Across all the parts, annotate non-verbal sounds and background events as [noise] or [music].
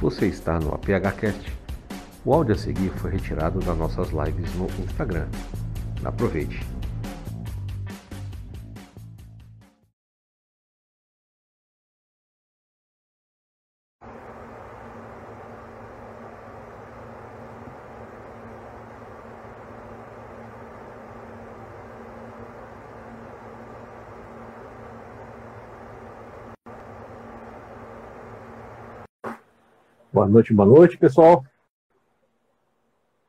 Você está no APHcast. O áudio a seguir foi retirado das nossas lives no Instagram. Aproveite. Boa noite, boa noite, pessoal.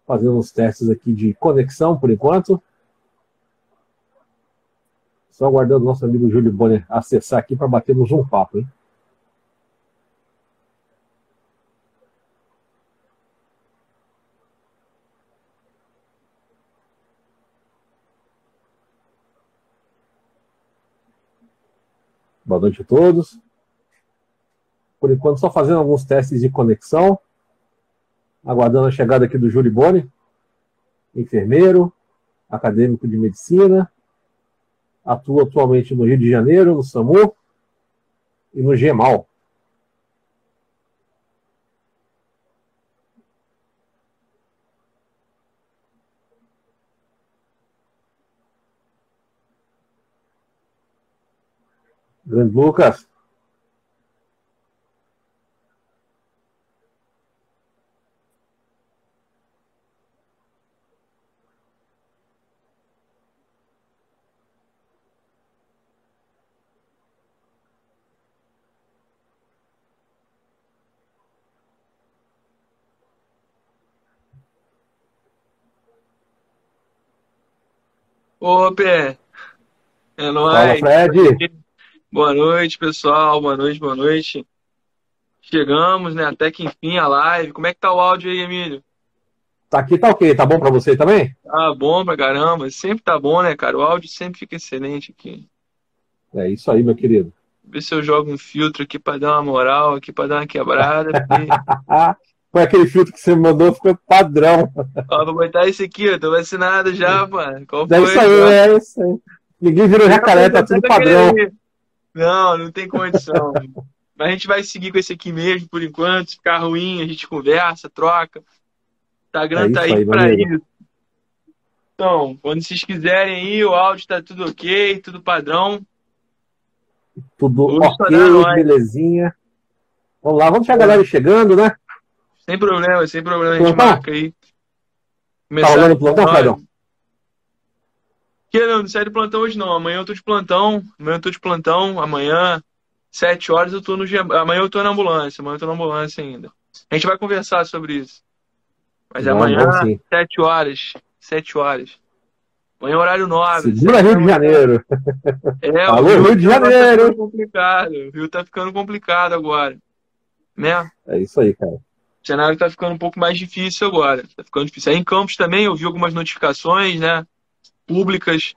Fazendo uns testes aqui de conexão por enquanto. Só aguardando o nosso amigo Júlio Bonner acessar aqui para batermos um papo, hein? Boa noite a todos por enquanto só fazendo alguns testes de conexão, aguardando a chegada aqui do Júlio Boni, enfermeiro, acadêmico de medicina, atua atualmente no Rio de Janeiro, no SAMU e no GEMAL. Grande Lucas. Ô, Pé. É nóis. Fala, Fred. Boa noite, pessoal. Boa noite, boa noite. Chegamos, né? Até que enfim a live. Como é que tá o áudio aí, Emílio? Tá aqui, tá ok. Tá bom pra você também? Tá bom pra caramba. Sempre tá bom, né, cara? O áudio sempre fica excelente aqui. É isso aí, meu querido. Ver se eu jogo um filtro aqui pra dar uma moral, aqui pra dar uma quebrada. porque- [laughs] Foi aquele filtro que você me mandou, ficou padrão. Ó, vou botar esse aqui, ó. Tô vacinado já, mano. Qual É isso aí, é isso aí. Ninguém virou jacaré, tá tudo padrão. Não, não tem condição. Mas a gente vai seguir com esse aqui mesmo, por enquanto. Se ficar ruim, a gente conversa, troca. O Instagram É tá aí aí, pra isso. Então, quando vocês quiserem aí, o áudio tá tudo ok, tudo padrão. Tudo Vou ok, belezinha. Vamos lá, vamos ver a galera chegando, né? Sem problema, sem problema, a gente Plantão? marca aí. Tá rolando plantão, Fredão? Que não, não sai de plantão hoje não. Amanhã eu tô de plantão. Amanhã eu tô de plantão. Amanhã, sete horas, eu tô no. Amanhã eu tô na ambulância. Amanhã eu tô na ambulância ainda. A gente vai conversar sobre isso. Mas Vamos, amanhã, sete horas. Sete horas. Amanhã é horário nobre. Segura Rio de Janeiro. É, [laughs] Alô, o Rio de tá Janeiro. ficando complicado. O Rio tá ficando complicado agora. Né? É isso aí, cara. O cenário tá ficando um pouco mais difícil agora. Tá ficando difícil. Aí em Campos também eu vi algumas notificações, né? Públicas.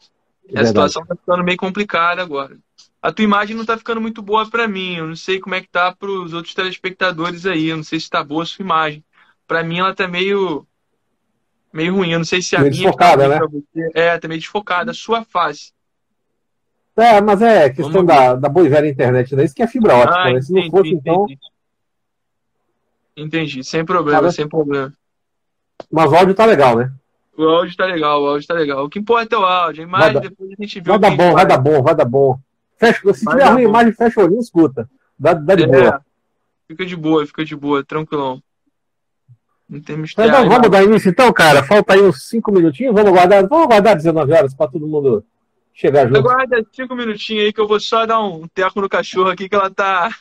E a situação tá ficando meio complicada agora. A tua imagem não tá ficando muito boa para mim. Eu não sei como é que tá pros outros telespectadores aí. Eu não sei se tá boa a sua imagem. Para mim ela tá meio meio ruim. Eu não sei se a Meio minha desfocada, tá né? É, tá meio desfocada. A sua face. É, mas é questão Vamos da, da boa e velha internet, né? Isso que é fibra ótica, Ah, né? Se não entendi, fosse, então. entendi. Entendi, sem problema, sem problema. Mas o áudio tá legal, né? O áudio tá legal, o áudio tá legal. O que importa é o áudio. A imagem, Vai depois a gente vê Vai dar bom, vai dar bom, vai dar bom. Fecha, se Vai tiver ruim a imagem, fecha o olhinho e escuta. Dá, dá de É, boa. fica de boa, fica de boa, tranquilão. Não tem mistério. Então, vamos não. dar início então, cara. Falta aí uns 5 minutinhos. Vamos aguardar, vamos aguardar 19 horas para todo mundo chegar junto. Aguarda cinco minutinhos aí que eu vou só dar um teco no cachorro aqui que ela tá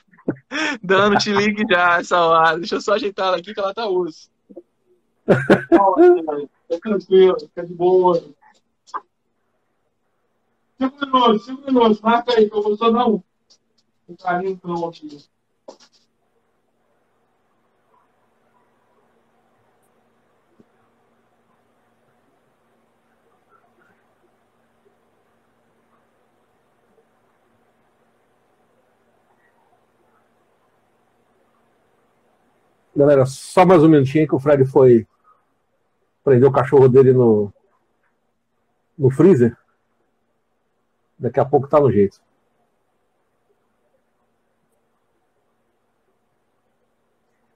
dando te ligue já essa hora. Deixa eu só ajeitar ela aqui que ela tá osso. Tá tranquilo, fica de boa. Cinco minutos, cinco minutos, marca aí que eu vou só dar um, um carinho cão aqui. Galera, só mais um minutinho que o Fred foi prender o cachorro dele no, no freezer. Daqui a pouco tá no jeito.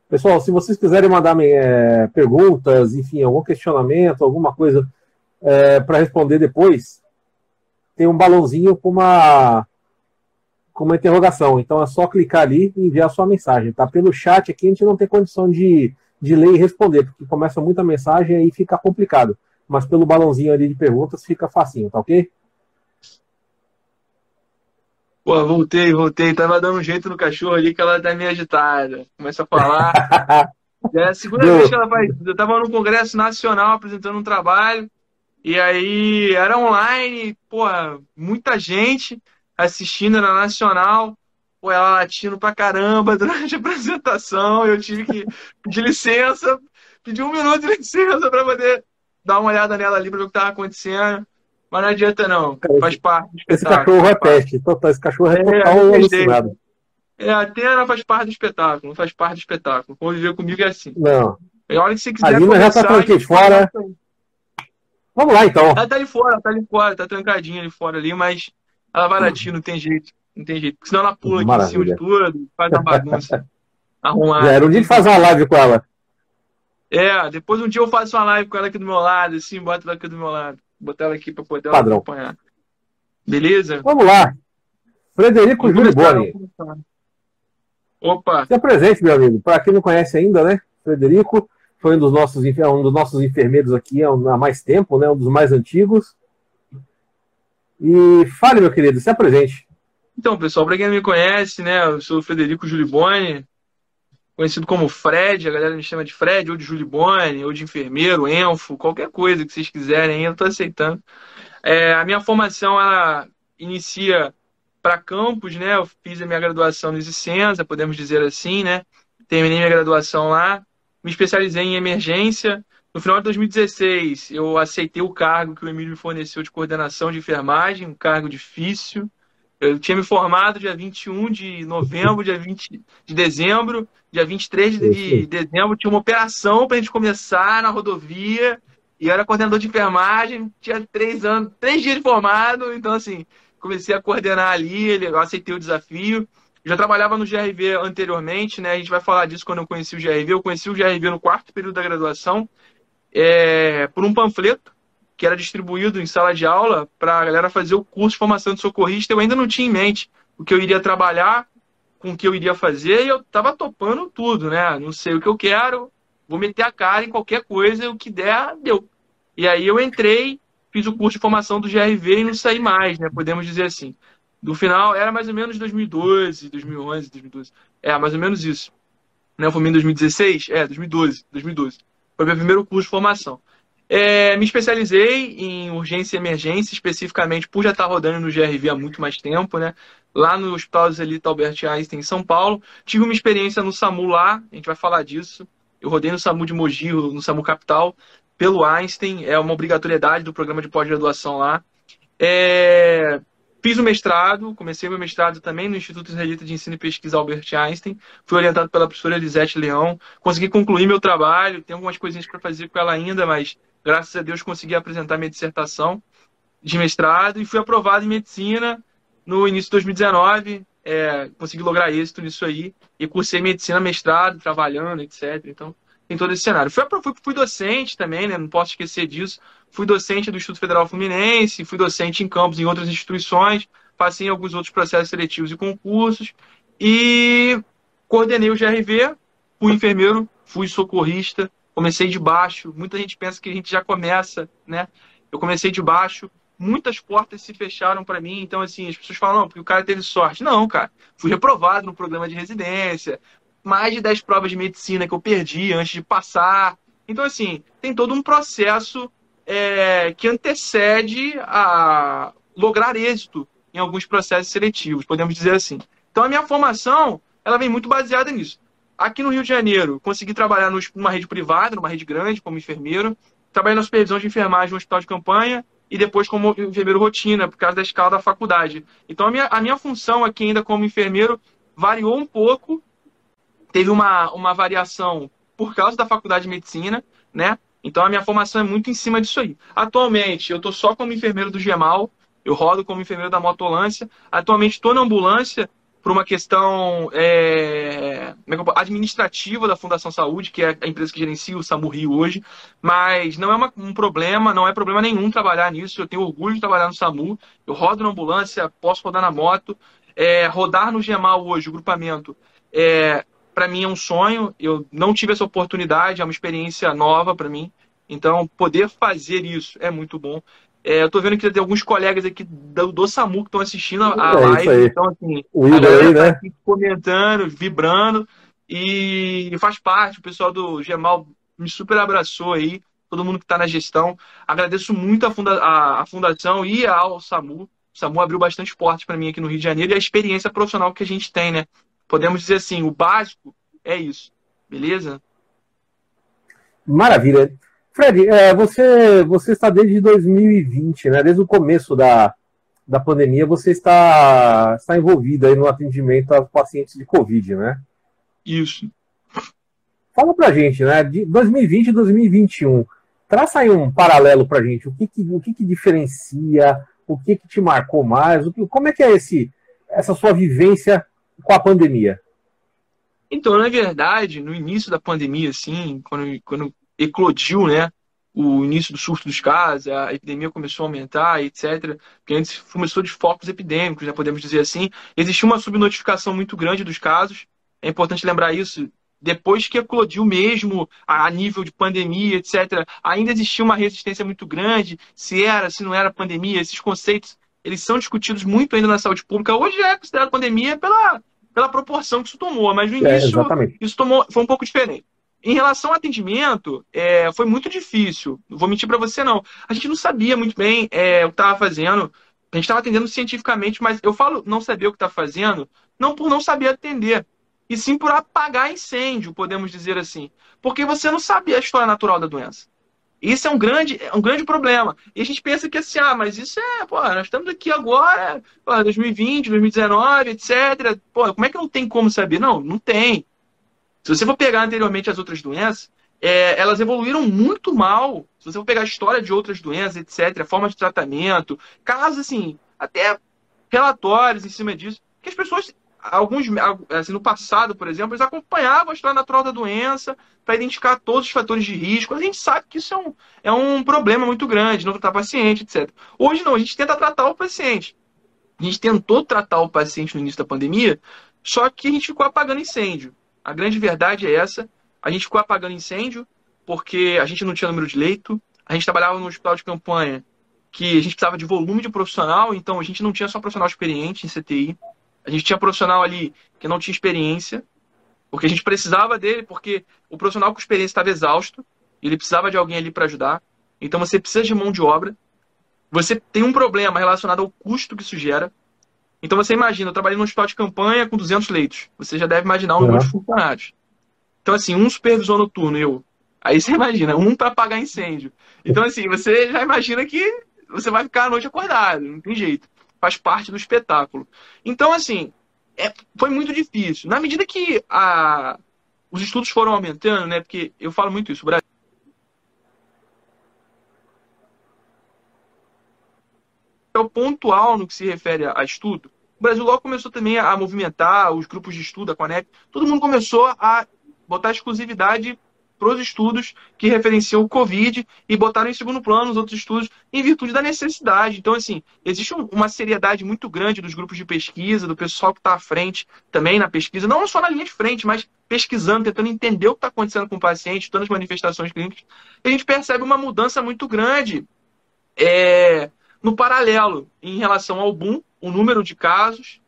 Pessoal, se vocês quiserem mandar é, perguntas, enfim, algum questionamento, alguma coisa é, para responder depois, tem um balãozinho com uma com uma interrogação. Então é só clicar ali e enviar a sua mensagem. Tá? Pelo chat aqui a gente não tem condição de, de ler e responder, porque começa muita mensagem e aí fica complicado. Mas pelo balãozinho ali de perguntas fica facinho, tá ok? Pô, voltei, voltei. Tava dando um jeito no cachorro ali que ela tá meio agitada. Começa a falar. [laughs] é a segunda vez que ela faz. Eu tava no Congresso Nacional apresentando um trabalho. E aí era online, pô, muita gente assistindo, era nacional. Pô, ela latindo pra caramba [laughs] durante a apresentação. Eu tive que pedir licença, pedir um minuto de licença para poder dar uma olhada nela ali para ver o que tava acontecendo. Mas não adianta não, faz parte do espetáculo. Esse cachorro é peste, total, esse cachorro é, é total é, alucinado. É, a Atena faz parte do espetáculo, não faz parte do espetáculo. Conviver comigo é assim. Não. E olha que você quiser a Lina já tá aqui fora. Vamos lá então. Ela tá ali fora, tá ali fora, tá trancadinha ali fora ali, mas ela vai latir, não tem jeito. Não tem jeito. Porque senão ela pula aqui em cima de tudo, faz uma bagunça. [laughs] arrumar. Já era um dia de fazer uma live com ela. É, depois um dia eu faço uma live com ela aqui do meu lado, assim, bota ela aqui do meu lado botar ela aqui para poder Padrão. acompanhar. Beleza? Vamos lá. Frederico Júlio Boni. Opa! Se apresente, meu amigo. Para quem não conhece ainda, né? Frederico foi um dos nossos, um dos nossos enfermeiros aqui há mais tempo, né? Um dos mais antigos. E fale, meu querido, se apresente. Então, pessoal, para quem não me conhece, né? Eu sou o Frederico Júlio Boni, conhecido como Fred, a galera me chama de Fred, ou de Julibone, ou de enfermeiro, Enfo, qualquer coisa que vocês quiserem, eu estou aceitando. É, a minha formação, ela inicia para campus, né? Eu fiz a minha graduação no Isicenza, podemos dizer assim, né? Terminei minha graduação lá, me especializei em emergência. No final de 2016, eu aceitei o cargo que o Emílio me forneceu de coordenação de enfermagem, um cargo difícil. Eu tinha me formado dia 21 de novembro, dia 20 de dezembro, dia 23 de dezembro tinha uma operação para a gente começar na rodovia, e eu era coordenador de enfermagem, tinha três anos, três dias de formado, então assim, comecei a coordenar ali, eu aceitei o desafio. Já trabalhava no GRV anteriormente, né? A gente vai falar disso quando eu conheci o GRV. Eu conheci o GRV no quarto período da graduação, é, por um panfleto que era distribuído em sala de aula para a galera fazer o curso de formação de socorrista. Eu ainda não tinha em mente o que eu iria trabalhar, com o que eu iria fazer, e eu estava topando tudo, né? Não sei o que eu quero, vou meter a cara em qualquer coisa, o que der, deu. E aí eu entrei, fiz o curso de formação do GRV e não saí mais, né? Podemos dizer assim. Do final, era mais ou menos 2012, 2011, 2012. É, mais ou menos isso. Né? Eu formei em 2016? É, 2012, 2012. Foi meu primeiro curso de formação. É, me especializei em urgência e emergência, especificamente por já estar rodando no GRV há muito mais tempo, né? Lá no Hospital Zelita Albert Einstein, em São Paulo. Tive uma experiência no SAMU lá, a gente vai falar disso. Eu rodei no SAMU de Mogi, no SAMU Capital, pelo Einstein, é uma obrigatoriedade do programa de pós-graduação lá. É, fiz o mestrado, comecei meu mestrado também no Instituto Israelita de Ensino e Pesquisa Albert Einstein. Fui orientado pela professora Elisete Leão. Consegui concluir meu trabalho, tem algumas coisinhas para fazer com ela ainda, mas graças a Deus consegui apresentar minha dissertação de mestrado e fui aprovado em medicina no início de 2019. É, consegui lograr êxito nisso aí e cursei medicina mestrado, trabalhando, etc. Então, tem todo esse cenário. Fui, fui, fui, docente também, né? não posso esquecer disso. Fui docente do Instituto Federal Fluminense, fui docente em campos em outras instituições, passei em alguns outros processos seletivos e concursos e coordenei o GRV, fui enfermeiro, fui socorrista, comecei de baixo. Muita gente pensa que a gente já começa, né? Eu comecei de baixo, muitas portas se fecharam para mim. Então, assim, as pessoas falam, não, porque o cara teve sorte. Não, cara. Fui reprovado no programa de residência. Mais de 10 provas de medicina que eu perdi antes de passar. Então, assim, tem todo um processo é, que antecede a lograr êxito em alguns processos seletivos, podemos dizer assim. Então, a minha formação, ela vem muito baseada nisso. Aqui no Rio de Janeiro, consegui trabalhar numa rede privada, numa rede grande, como enfermeiro. Trabalhei na supervisão de enfermagem no hospital de campanha e depois como enfermeiro rotina, por causa da escala da faculdade. Então, a minha, a minha função aqui ainda como enfermeiro variou um pouco. Teve uma, uma variação por causa da faculdade de medicina, né? Então, a minha formação é muito em cima disso aí. Atualmente, eu estou só como enfermeiro do GEMAL, eu rodo como enfermeiro da motolância. Atualmente, estou na ambulância por uma questão é, administrativa da Fundação Saúde, que é a empresa que gerencia o SAMU Rio hoje, mas não é uma, um problema, não é problema nenhum trabalhar nisso. Eu tenho orgulho de trabalhar no SAMU, eu rodo na ambulância, posso rodar na moto. É, rodar no GEMAL hoje, o grupamento, é, para mim é um sonho. Eu não tive essa oportunidade, é uma experiência nova para mim. Então, poder fazer isso é muito bom. É, eu tô vendo que tem alguns colegas aqui do, do SAMU que estão assistindo a, é live. Então, assim, o a galera aí, né? tá comentando, vibrando. E faz parte, o pessoal do Gemal me super abraçou aí, todo mundo que está na gestão. Agradeço muito a, funda a, a fundação e ao SAMU. O SAMU abriu bastante portas para mim aqui no Rio de Janeiro e a experiência profissional que a gente tem, né? Podemos dizer assim, o básico é isso, beleza? Maravilha. Fred, é, você, você está desde 2020, né? Desde o começo da, da pandemia, você está, está envolvido aí no atendimento aos pacientes de Covid, né? Isso. Fala pra gente, né? De 2020 e 2021. Traça aí um paralelo pra gente. O que, que o que, que diferencia? O que, que te marcou mais? O que, como é que é esse, essa sua vivência com a pandemia? Então, na verdade, no início da pandemia, assim, quando, quando eclodiu, né? O início do surto dos casos, a epidemia começou a aumentar, etc. Porque antes começou de focos epidêmicos, né, podemos dizer assim. Existia uma subnotificação muito grande dos casos. É importante lembrar isso. Depois que eclodiu mesmo a nível de pandemia, etc., ainda existia uma resistência muito grande. Se era, se não era pandemia, esses conceitos eles são discutidos muito ainda na saúde pública. Hoje é considerado pandemia pela, pela proporção que isso tomou, mas no é, início é, isso tomou, foi um pouco diferente. Em relação ao atendimento, é, foi muito difícil. Não vou mentir para você, não. A gente não sabia muito bem é, o que estava fazendo. A gente estava atendendo cientificamente, mas eu falo não saber o que está fazendo, não por não saber atender, e sim por apagar incêndio, podemos dizer assim. Porque você não sabia a história natural da doença. Isso é um grande, é um grande problema. E a gente pensa que assim, ah, mas isso é, pô, nós estamos aqui agora, pô, 2020, 2019, etc. Pô, como é que não tem como saber? Não, não tem. Se você for pegar anteriormente as outras doenças, é, elas evoluíram muito mal. Se você for pegar a história de outras doenças, etc., forma de tratamento, casos assim, até relatórios em cima disso, que as pessoas, alguns, assim, no passado, por exemplo, eles acompanhavam a história natural da doença para identificar todos os fatores de risco. A gente sabe que isso é um, é um problema muito grande, não tratar paciente, etc. Hoje não, a gente tenta tratar o paciente. A gente tentou tratar o paciente no início da pandemia, só que a gente ficou apagando incêndio. A grande verdade é essa. A gente ficou apagando incêndio porque a gente não tinha número de leito. A gente trabalhava no hospital de campanha que a gente precisava de volume de profissional, então a gente não tinha só profissional experiente em CTI. A gente tinha profissional ali que não tinha experiência, porque a gente precisava dele, porque o profissional com experiência estava exausto, e ele precisava de alguém ali para ajudar. Então você precisa de mão de obra. Você tem um problema relacionado ao custo que isso gera. Então você imagina, eu trabalhei num hospital de campanha com 200 leitos. Você já deve imaginar o número de funcionários. Então assim, um supervisor noturno, eu. Aí você [laughs] imagina, um para apagar incêndio. Então assim, você já imagina que você vai ficar a noite acordado, não tem jeito. Faz parte do espetáculo. Então assim, é, foi muito difícil. Na medida que a, os estudos foram aumentando, né? Porque eu falo muito isso, o Brasil papel pontual no que se refere a estudo, o Brasil logo começou também a movimentar os grupos de estudo, a Conep, todo mundo começou a botar exclusividade para os estudos que referenciam o Covid e botaram em segundo plano os outros estudos em virtude da necessidade. Então, assim, existe uma seriedade muito grande dos grupos de pesquisa, do pessoal que está à frente também na pesquisa, não só na linha de frente, mas pesquisando, tentando entender o que está acontecendo com o paciente, todas as manifestações clínicas. A gente percebe uma mudança muito grande é, no paralelo em relação ao boom, o número de casos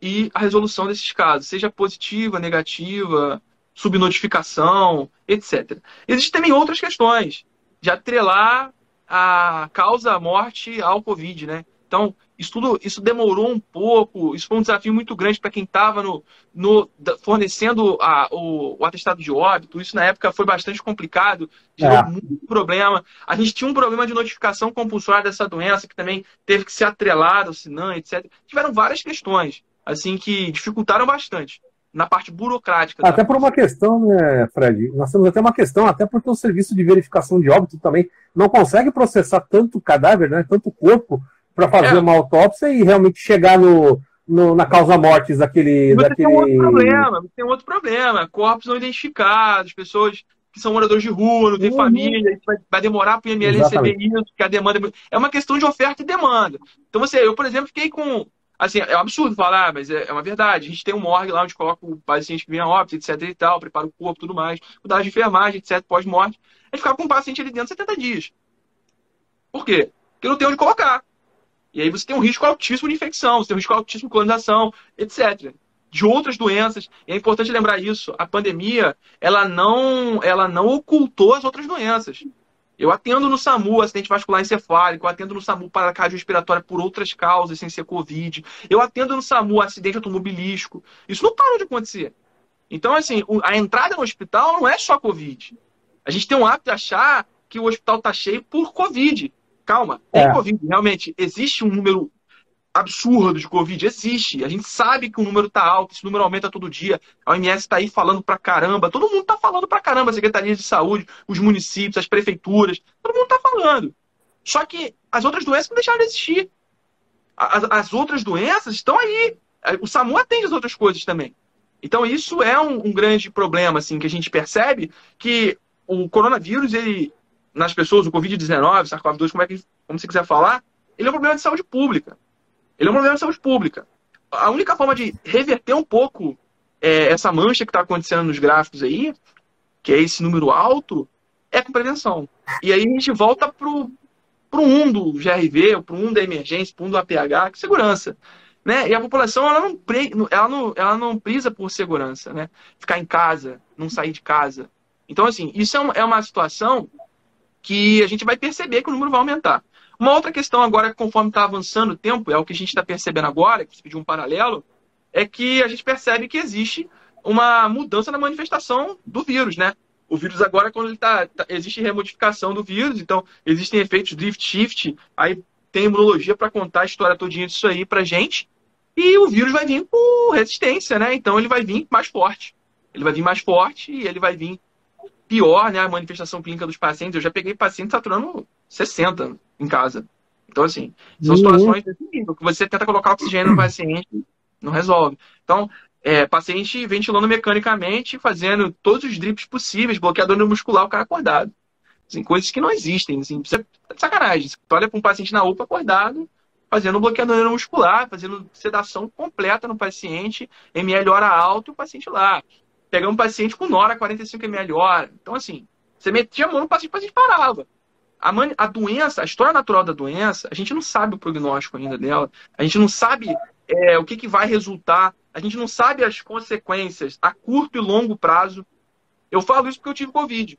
e a resolução desses casos, seja positiva, negativa, subnotificação, etc. Existem também outras questões de atrelar a causa morte ao Covid, né? Então, isso tudo isso demorou um pouco, isso foi um desafio muito grande para quem estava no, no, fornecendo a, o, o, atestado de óbito. Isso na época foi bastante complicado, gerou é. muito problema. A gente tinha um problema de notificação compulsória dessa doença, que também teve que ser atrelado ao SINAM, etc. Tiveram várias questões assim que dificultaram bastante na parte burocrática. Até por uma questão, né, Fred? Nós temos até uma questão, até porque o serviço de verificação de óbito também não consegue processar tanto cadáver, né, tanto corpo, para fazer é. uma autópsia e realmente chegar no, no, na causa mortes daquele. Você daquele... tem um outro problema, tem um outro problema. Corpos não identificados, pessoas que são moradores de rua, não tem uhum. família, vai, vai, demorar para o IML receber isso, porque a demanda. É, é uma questão de oferta e demanda. Então, você, eu, por exemplo, fiquei com. Assim, é um absurdo falar, mas é, é uma verdade. A gente tem um morgue lá onde coloca o paciente que vem a óbito, etc e tal, prepara o corpo tudo mais, cuidar de enfermagem, etc, pós-morte. A gente ficava com o paciente ali dentro 70 dias. Por quê? Porque não tem onde colocar. E aí você tem um risco altíssimo de infecção, você tem um risco altíssimo de colonização, etc. De outras doenças. E é importante lembrar isso. A pandemia, ela não, ela não ocultou as outras doenças. Eu atendo no SAMU acidente vascular encefálico, eu atendo no SAMU para cardiorrespiratória por outras causas, sem ser Covid. Eu atendo no SAMU acidente automobilístico. Isso não parou de acontecer. Então, assim, a entrada no hospital não é só Covid. A gente tem um hábito de achar que o hospital está cheio por Covid. Calma, tem é. Covid. Realmente, existe um número absurdo de Covid. Existe. A gente sabe que o número está alto, esse número aumenta todo dia. A OMS está aí falando pra caramba. Todo mundo está falando pra caramba. Secretarias de saúde, os municípios, as prefeituras. Todo mundo está falando. Só que as outras doenças não deixaram de existir. As, as, outras doenças estão aí. O SAMU atende as outras coisas também. Então, isso é um, um grande problema, assim, que a gente percebe que o coronavírus, ele, nas pessoas, o Covid-19, SARS-CoV-2, como, é como você quiser falar, ele é um problema de saúde pública. Ele é um problema de saúde pública. A única forma de reverter um pouco é, essa mancha que está acontecendo nos gráficos aí, que é esse número alto, é com prevenção. E aí a gente volta para o 1 do GRV, para o 1 da emergência, para o 1 do APH, que segurança. Né? E a população ela não, ela, não, ela não prisa por segurança, né? Ficar em casa, não sair de casa. Então, assim, isso é uma, é uma situação que a gente vai perceber que o número vai aumentar. Uma outra questão agora, conforme está avançando o tempo, é o que a gente está percebendo agora, que pediu um paralelo, é que a gente percebe que existe uma mudança na manifestação do vírus, né? O vírus agora, quando ele tá, tá existe remodificação do vírus, então existem efeitos drift shift, aí tem imunologia para contar a história todinha disso aí pra gente, e o vírus vai vir por resistência, né? Então ele vai vir mais forte. Ele vai vir mais forte e ele vai vir pior, né, a manifestação clínica dos pacientes. Eu já peguei paciente saturando 60 em casa. Então, assim, são situações nível, que você tenta colocar oxigênio no paciente, não resolve. Então, é, paciente ventilando mecanicamente, fazendo todos os drips possíveis, bloqueador muscular, o cara acordado. Assim, coisas que não existem, assim, você tá de sacanagem. Você olha para um paciente na UPA acordado, fazendo bloqueador muscular, fazendo sedação completa no paciente, ML hora alto e o paciente lá pegar um paciente com Nora 45 ml hora. Então, assim, você metia a mão no paciente, o paciente parava. A, man... a doença, a história natural da doença, a gente não sabe o prognóstico ainda dela. A gente não sabe é, o que, que vai resultar. A gente não sabe as consequências a curto e longo prazo. Eu falo isso porque eu tive Covid.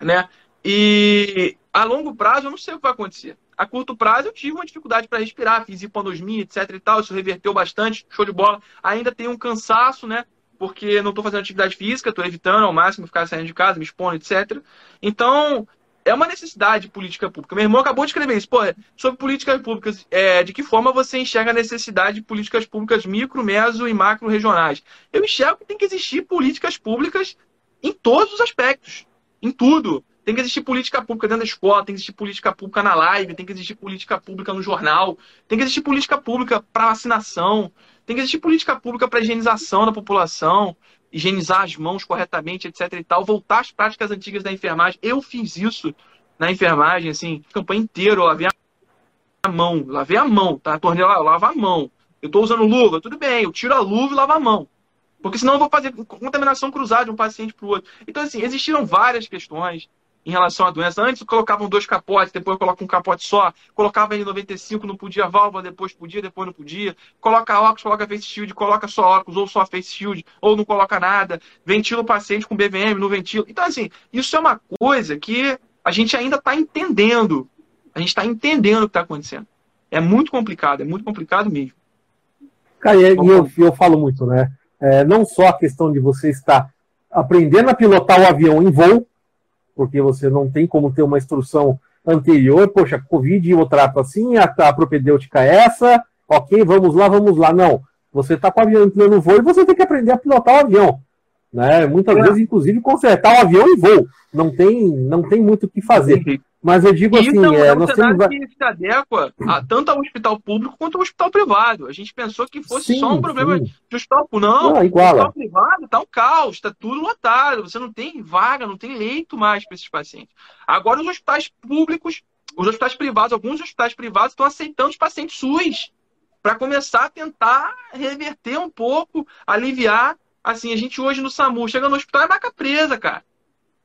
Né? E a longo prazo eu não sei o que vai acontecer. A curto prazo eu tive uma dificuldade para respirar, fiz hiponosmia, etc e tal. Isso reverteu bastante, show de bola. Ainda tem um cansaço, né? porque não estou fazendo atividade física, estou evitando ao máximo ficar saindo de casa, me expondo, etc. Então, é uma necessidade de política pública. Meu irmão acabou de escrever isso. Pô, sobre políticas públicas, é, de que forma você enxerga a necessidade de políticas públicas micro, meso e macro regionais? Eu enxergo que tem que existir políticas públicas em todos os aspectos, em tudo. Tem que existir política pública dentro da escola, tem que existir política pública na live, tem que existir política pública no jornal, tem que existir política pública para vacinação, tem que existir política pública para higienização da população, higienizar as mãos corretamente, etc e tal, voltar às práticas antigas da enfermagem. Eu fiz isso na enfermagem, assim, campanha inteira, eu lavei a mão, lavei a mão, tá? A torneira eu lavo a mão. Eu estou usando luva, tudo bem, eu tiro a luva e lavo a mão. Porque senão eu vou fazer contaminação cruzada de um paciente para o outro. Então, assim, existiram várias questões em relação à doença. Antes colocavam dois capotes, depois coloca um capote só. Colocava N95, não podia válvula, depois podia, depois não podia. Coloca óculos, coloca face shield, coloca só óculos, ou só face shield, ou não coloca nada. Ventila o paciente com BVM, não ventila. Então, assim, isso é uma coisa que a gente ainda está entendendo. A gente está entendendo o que está acontecendo. É muito complicado, é muito complicado mesmo. Cara, e eu, eu falo muito, né? É, não só a questão de você estar aprendendo a pilotar o avião em voo, porque você não tem como ter uma instrução anterior, poxa, Covid eu trato assim, a, a propedêutica é essa, ok, vamos lá, vamos lá. Não, você está com o avião entrando no voo e você tem que aprender a pilotar o avião. Né? Muitas é. vezes, inclusive, consertar o avião em voo. Não tem, não tem muito o que fazer. Mas eu digo assim, Isso é, é, nós temos... que se adequa a, tanto ao hospital público quanto ao hospital privado. A gente pensou que fosse Sim, só um problema sim. de hospital público. Não, Não, o iguala. hospital privado tá um caos, está tudo lotado. Você não tem vaga, não tem leito mais para esses pacientes. Agora os hospitais públicos, os hospitais privados, alguns hospitais privados estão aceitando os pacientes SUS para começar a tentar reverter um pouco, aliviar. Assim, a gente hoje no SAMU chega no hospital é maca presa, cara.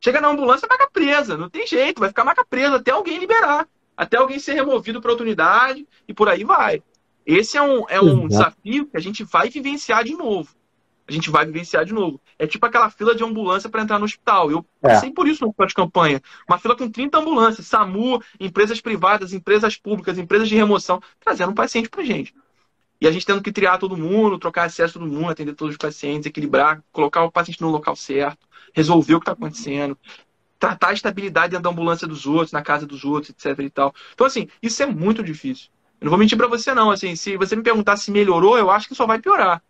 Chega na ambulância, é maca presa. Não tem jeito, vai ficar maca presa até alguém liberar. Até alguém ser removido para outra unidade e por aí vai. Esse é um, é um Exato. desafio que a gente vai vivenciar de novo. A gente vai vivenciar de novo. É tipo aquela fila de ambulância para entrar no hospital. Eu É. passei por isso no hospital de campanha. Uma fila com 30 ambulâncias, SAMU, empresas privadas, empresas públicas, empresas de remoção, trazendo um paciente pra gente. E a gente tendo que triar todo mundo, trocar acesso todo mundo, atender todos os pacientes, equilibrar, colocar o paciente no local certo, resolver o que está acontecendo, tratar a estabilidade dentro da ambulância dos outros, na casa dos outros, etc e tal. Então, assim, isso é muito difícil. Eu não vou mentir para você, não. Assim, se você me perguntar se melhorou, eu acho que só vai piorar.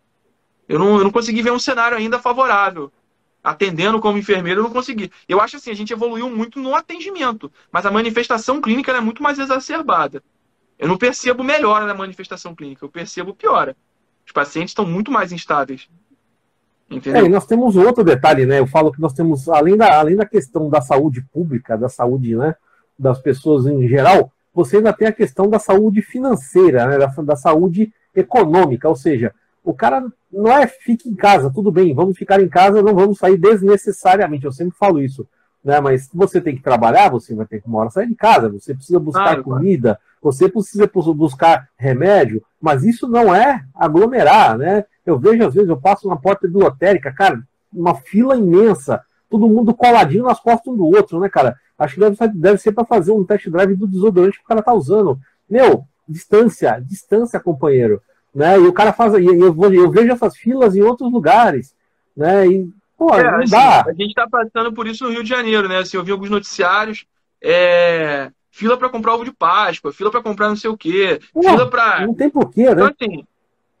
Eu não, eu não consegui ver um cenário ainda favorável. Atendendo como enfermeiro, eu não consegui. Eu acho assim, a gente evoluiu muito no atendimento, mas a manifestação clínica é muito mais exacerbada. Eu não percebo melhora na manifestação clínica, eu percebo piora. Os pacientes estão muito mais instáveis. É, Entendeu? e nós temos outro detalhe, né? Eu falo que nós temos, além da, além da questão da saúde pública, da saúde né, das pessoas em geral, você ainda tem a questão da saúde financeira, né, da, da saúde econômica, ou seja, o cara não é fique em casa, tudo bem, vamos ficar em casa, não vamos sair desnecessariamente, eu sempre falo isso, né? Mas você tem que trabalhar, você vai ter que uma hora sair de casa, você precisa buscar Claro, comida, você precisa bus- buscar remédio, mas isso não é aglomerar, né? Eu vejo, às vezes, eu passo na porta de lotérica, cara, uma fila imensa, todo mundo coladinho nas costas um do outro, né, cara? Acho que deve, ser- deve ser para fazer um test drive do desodorante que o cara tá usando. Meu, distância, distância, companheiro. Né? E o cara faz. Eu, vou- eu vejo essas filas em outros lugares. Né? E, pô, É, não assim, dá. A gente está passando por isso no Rio de Janeiro, né? Assim, eu vi alguns noticiários. é, Fila para comprar ovo de Páscoa, fila para comprar não sei o quê, Pô, fila para. Não tem porquê, Então, né? assim,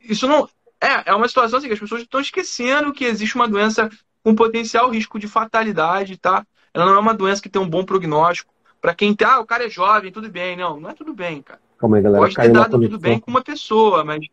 isso não. É, é uma situação assim que as pessoas estão esquecendo que existe uma doença com potencial risco de fatalidade, tá? Ela não é uma doença que tem um bom prognóstico. Para quem tá, ah, o cara é jovem, tudo bem. Não, não é tudo bem, cara. Calma aí, galera. Pode ter dado tudo bem com uma pessoa, mas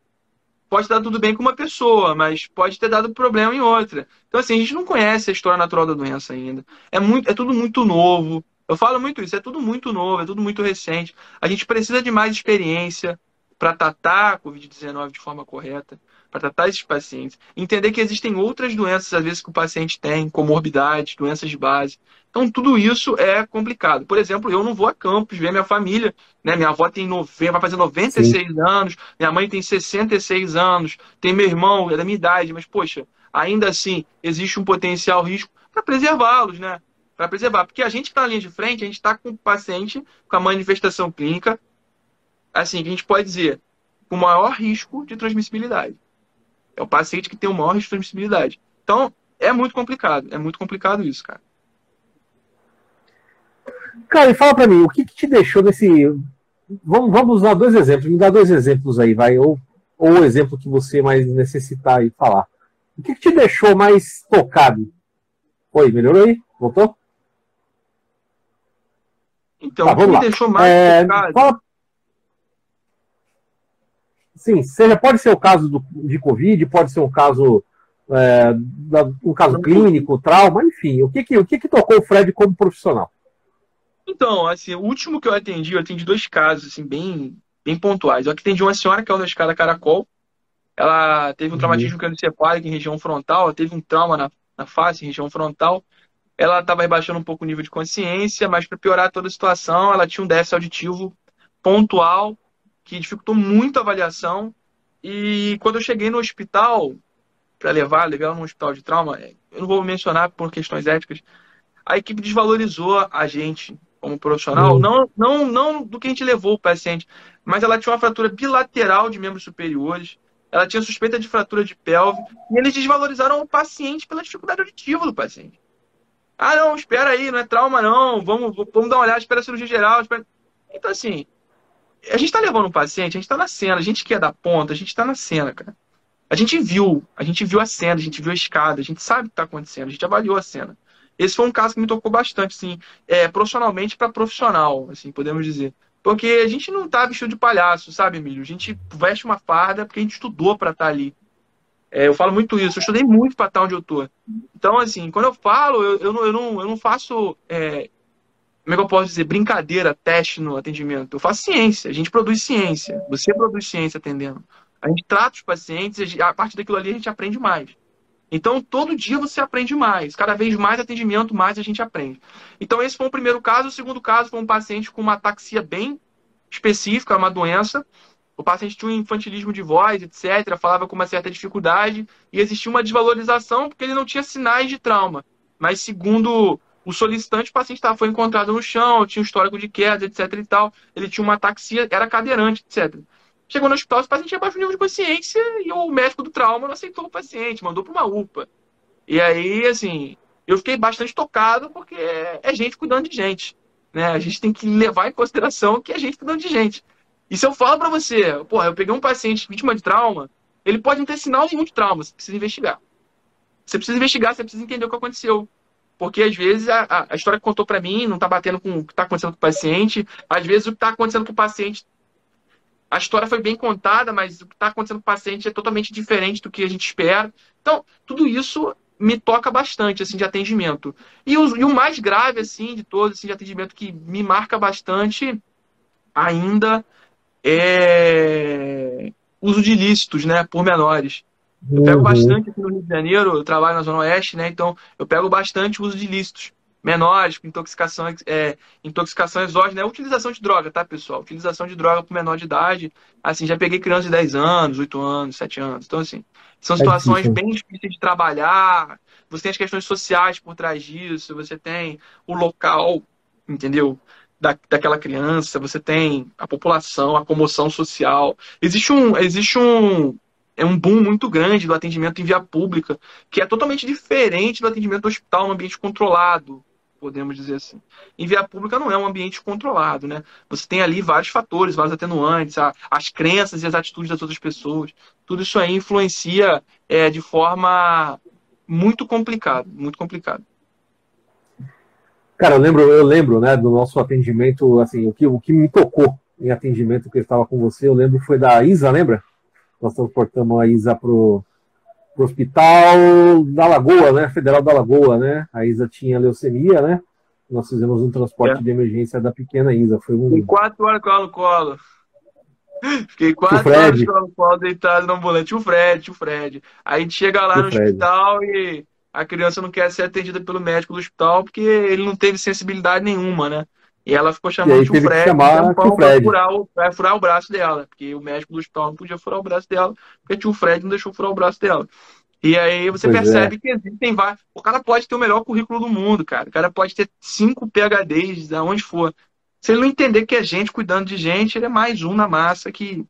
pode dado tudo bem com uma pessoa, mas pode ter dado problema em outra. Então, assim, a gente não conhece a história natural da doença ainda. É, muito, é tudo muito novo. Eu falo muito isso, é tudo muito novo, é tudo muito recente. A gente precisa de mais experiência para tratar a Covid-19 de forma correta, para tratar esses pacientes. Entender que existem outras doenças, às vezes, que o paciente tem, comorbidades, doenças de base. Então, tudo isso é complicado. Por exemplo, eu não vou a campus ver minha família. Né? Minha avó tem 90, vai fazer 96 anos, minha mãe tem 66 anos, tem meu irmão, é da minha idade, mas, poxa, ainda assim, existe um potencial risco para preservá-los, né? Para preservar. Porque a gente que está na linha de frente, a gente está com o paciente com a manifestação clínica, assim, que a gente pode dizer, com maior risco de transmissibilidade. É o paciente que tem o maior risco de transmissibilidade. Então, é muito complicado. É muito complicado isso, cara. Cara, e fala pra mim, o que, que te deixou nesse. Vamos, vamos usar dois exemplos, me dá dois exemplos aí, vai, ou, ou o exemplo que você mais necessitar aí falar. O que, que te deixou mais tocado? Oi, melhorou aí? Voltou? Então, Tá, o que me lá. deixou mais É, tocado- fala... Sim, seja, pode ser o caso do, de Covid, pode ser um caso, é, um caso clínico, trauma, enfim. O que que, o que que tocou o Fred como profissional? Então, assim, o último que eu atendi, eu atendi dois casos, assim, bem, bem pontuais. Eu atendi uma senhora que é da escada Caracol. Ela teve um Uhum. traumatismo cranioencefálico em região frontal, ela teve um trauma na, na face, em região frontal. Ela estava rebaixando um pouco o nível de consciência, mas para piorar toda a situação, ela tinha um déficit auditivo pontual, que dificultou muito a avaliação. E quando eu cheguei no hospital, para levar, levar ela num hospital de trauma, eu não vou mencionar por questões éticas, a equipe desvalorizou a gente como profissional, Uhum. não, não, não do que a gente levou o paciente, mas ela tinha uma fratura bilateral de membros superiores, ela tinha suspeita de fratura de pelve, e eles desvalorizaram o paciente pela dificuldade auditiva do paciente. Ah, não, espera aí, não é trauma não, vamos, vamos dar uma olhada, espera a cirurgia geral. Espera... Então, assim, a gente está levando um paciente, a gente está na cena, a gente que é da ponta, a gente está na cena, cara. A gente viu, a gente viu a cena, a gente viu a escada, a gente sabe o que está acontecendo, a gente avaliou a cena. Esse foi um caso que me tocou bastante, assim, é, profissionalmente para profissional, assim, podemos dizer. Porque a gente não tá vestido de palhaço, sabe, Emílio? A gente veste uma farda porque a gente estudou para estar tá ali. É, eu falo muito isso, eu estudei muito para estar tá onde eu tô. Então, assim, quando eu falo, eu, eu, não, eu, não, eu não faço, é, como é que eu posso dizer, brincadeira, teste no atendimento. Eu faço ciência, a gente produz ciência. Você produz ciência atendendo. A gente trata os pacientes, a partir daquilo ali a gente aprende mais. Então, todo dia você aprende mais. Cada vez mais atendimento, mais a gente aprende. Então, esse foi o primeiro caso. O segundo caso foi um paciente com uma ataxia bem específica, uma doença. O paciente tinha um infantilismo de voz, etc., falava com uma certa dificuldade e existia uma desvalorização porque ele não tinha sinais de trauma. Mas, segundo o solicitante, o paciente foi encontrado no chão, tinha um histórico de queda, etc. e tal. Ele tinha uma ataxia, era cadeirante, etc. Chegou no hospital, o paciente tinha baixo nível de consciência e o médico do trauma não aceitou o paciente, mandou para uma UPA. E aí, assim, eu fiquei bastante tocado porque é gente cuidando de gente. Né? A gente tem que levar em consideração que é gente cuidando de gente. E se eu falo para você, porra, eu peguei um paciente vítima de trauma, ele pode não ter sinal nenhum de trauma, você precisa investigar. Você precisa investigar, você precisa entender o que aconteceu. Porque às vezes a, a história que contou para mim não está batendo com o que está acontecendo com o paciente. Às vezes o que está acontecendo com o paciente a história foi bem contada, mas o que está acontecendo com o paciente é totalmente diferente do que a gente espera. Então, tudo isso me toca bastante, assim, de atendimento. E o, e o mais grave, assim, de todos, assim, de atendimento que me marca bastante ainda é uso de ilícitos, né, por menores. Eu pego uhum. bastante aqui no Rio de Janeiro, eu trabalho na Zona Oeste, né, então eu pego bastante o uso de ilícitos menores, com intoxicação, é, intoxicação exógena, é utilização de droga, tá, pessoal? Utilização de droga por menor de idade. Assim, já peguei crianças de 10 anos, 8 anos, 7 anos. Então, assim, são é situações é bem difíceis de trabalhar. Você tem as questões sociais por trás disso, você tem o local, entendeu? Da, daquela criança, você tem a população, a comoção social. Existe um, existe um, é um boom muito grande do atendimento em via pública, que é totalmente diferente do atendimento do hospital, um ambiente controlado, podemos dizer assim. Em via pública não é um ambiente controlado, né? Você tem ali vários fatores, vários atenuantes, as crenças e as atitudes das outras pessoas. Tudo isso aí influencia é, de forma muito complicada, muito complicada. Cara, eu lembro, eu lembro, né, do nosso atendimento, assim, o que, o que me tocou em atendimento que eu estava com você, eu lembro foi da Isa, lembra? Nós transportamos a Isa pro pro hospital da Lagoa, né? Federal da Lagoa, né? A Isa tinha leucemia, né? Nós fizemos um transporte é. de emergência da pequena Isa. Foi um... Fiquei quatro horas com ela no colo. Fiquei quatro horas com ela no colo, deitado no ambulante. O Fred, o Fred. Aí a gente chega lá o no Fred. hospital e a criança não quer ser atendida pelo médico do hospital porque ele não teve sensibilidade nenhuma, né? E ela ficou chamando o Fred, chamar Fred. Furar o, furar o braço dela, porque o médico do hospital não podia furar o braço dela, porque tio Fred não deixou furar o braço dela. E aí você pois percebe é. que existem vários. O cara pode ter o melhor currículo do mundo, cara. O cara pode ter cinco PHDs, aonde for. Se ele não entender que é gente cuidando de gente, ele é mais um na massa que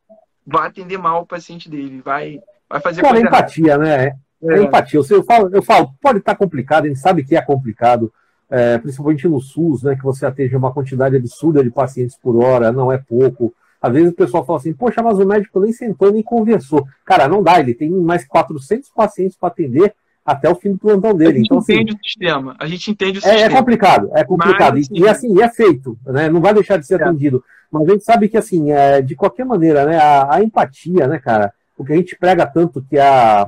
vai atender mal o paciente dele, vai, vai fazer cara, coisa empatia, errada. né? É, é. empatia. Eu falo, eu falo, pode estar complicado, a gente sabe que é complicado é, principalmente no SUS, né, que você atende uma quantidade absurda de pacientes por hora, não é pouco. Às vezes o pessoal fala assim, poxa, mas o médico nem sentou nem conversou. Cara, não dá, ele tem mais 400 pacientes para atender até o fim do plantão dele. A gente então, assim, entende assim, o sistema, a gente entende o sistema. É, é complicado, é complicado. Mas, e, e, assim, é feito, né? não vai deixar de ser é. atendido. Mas a gente sabe que, assim, é, de qualquer maneira, né, a, a empatia, né, cara, o que a gente prega tanto que a,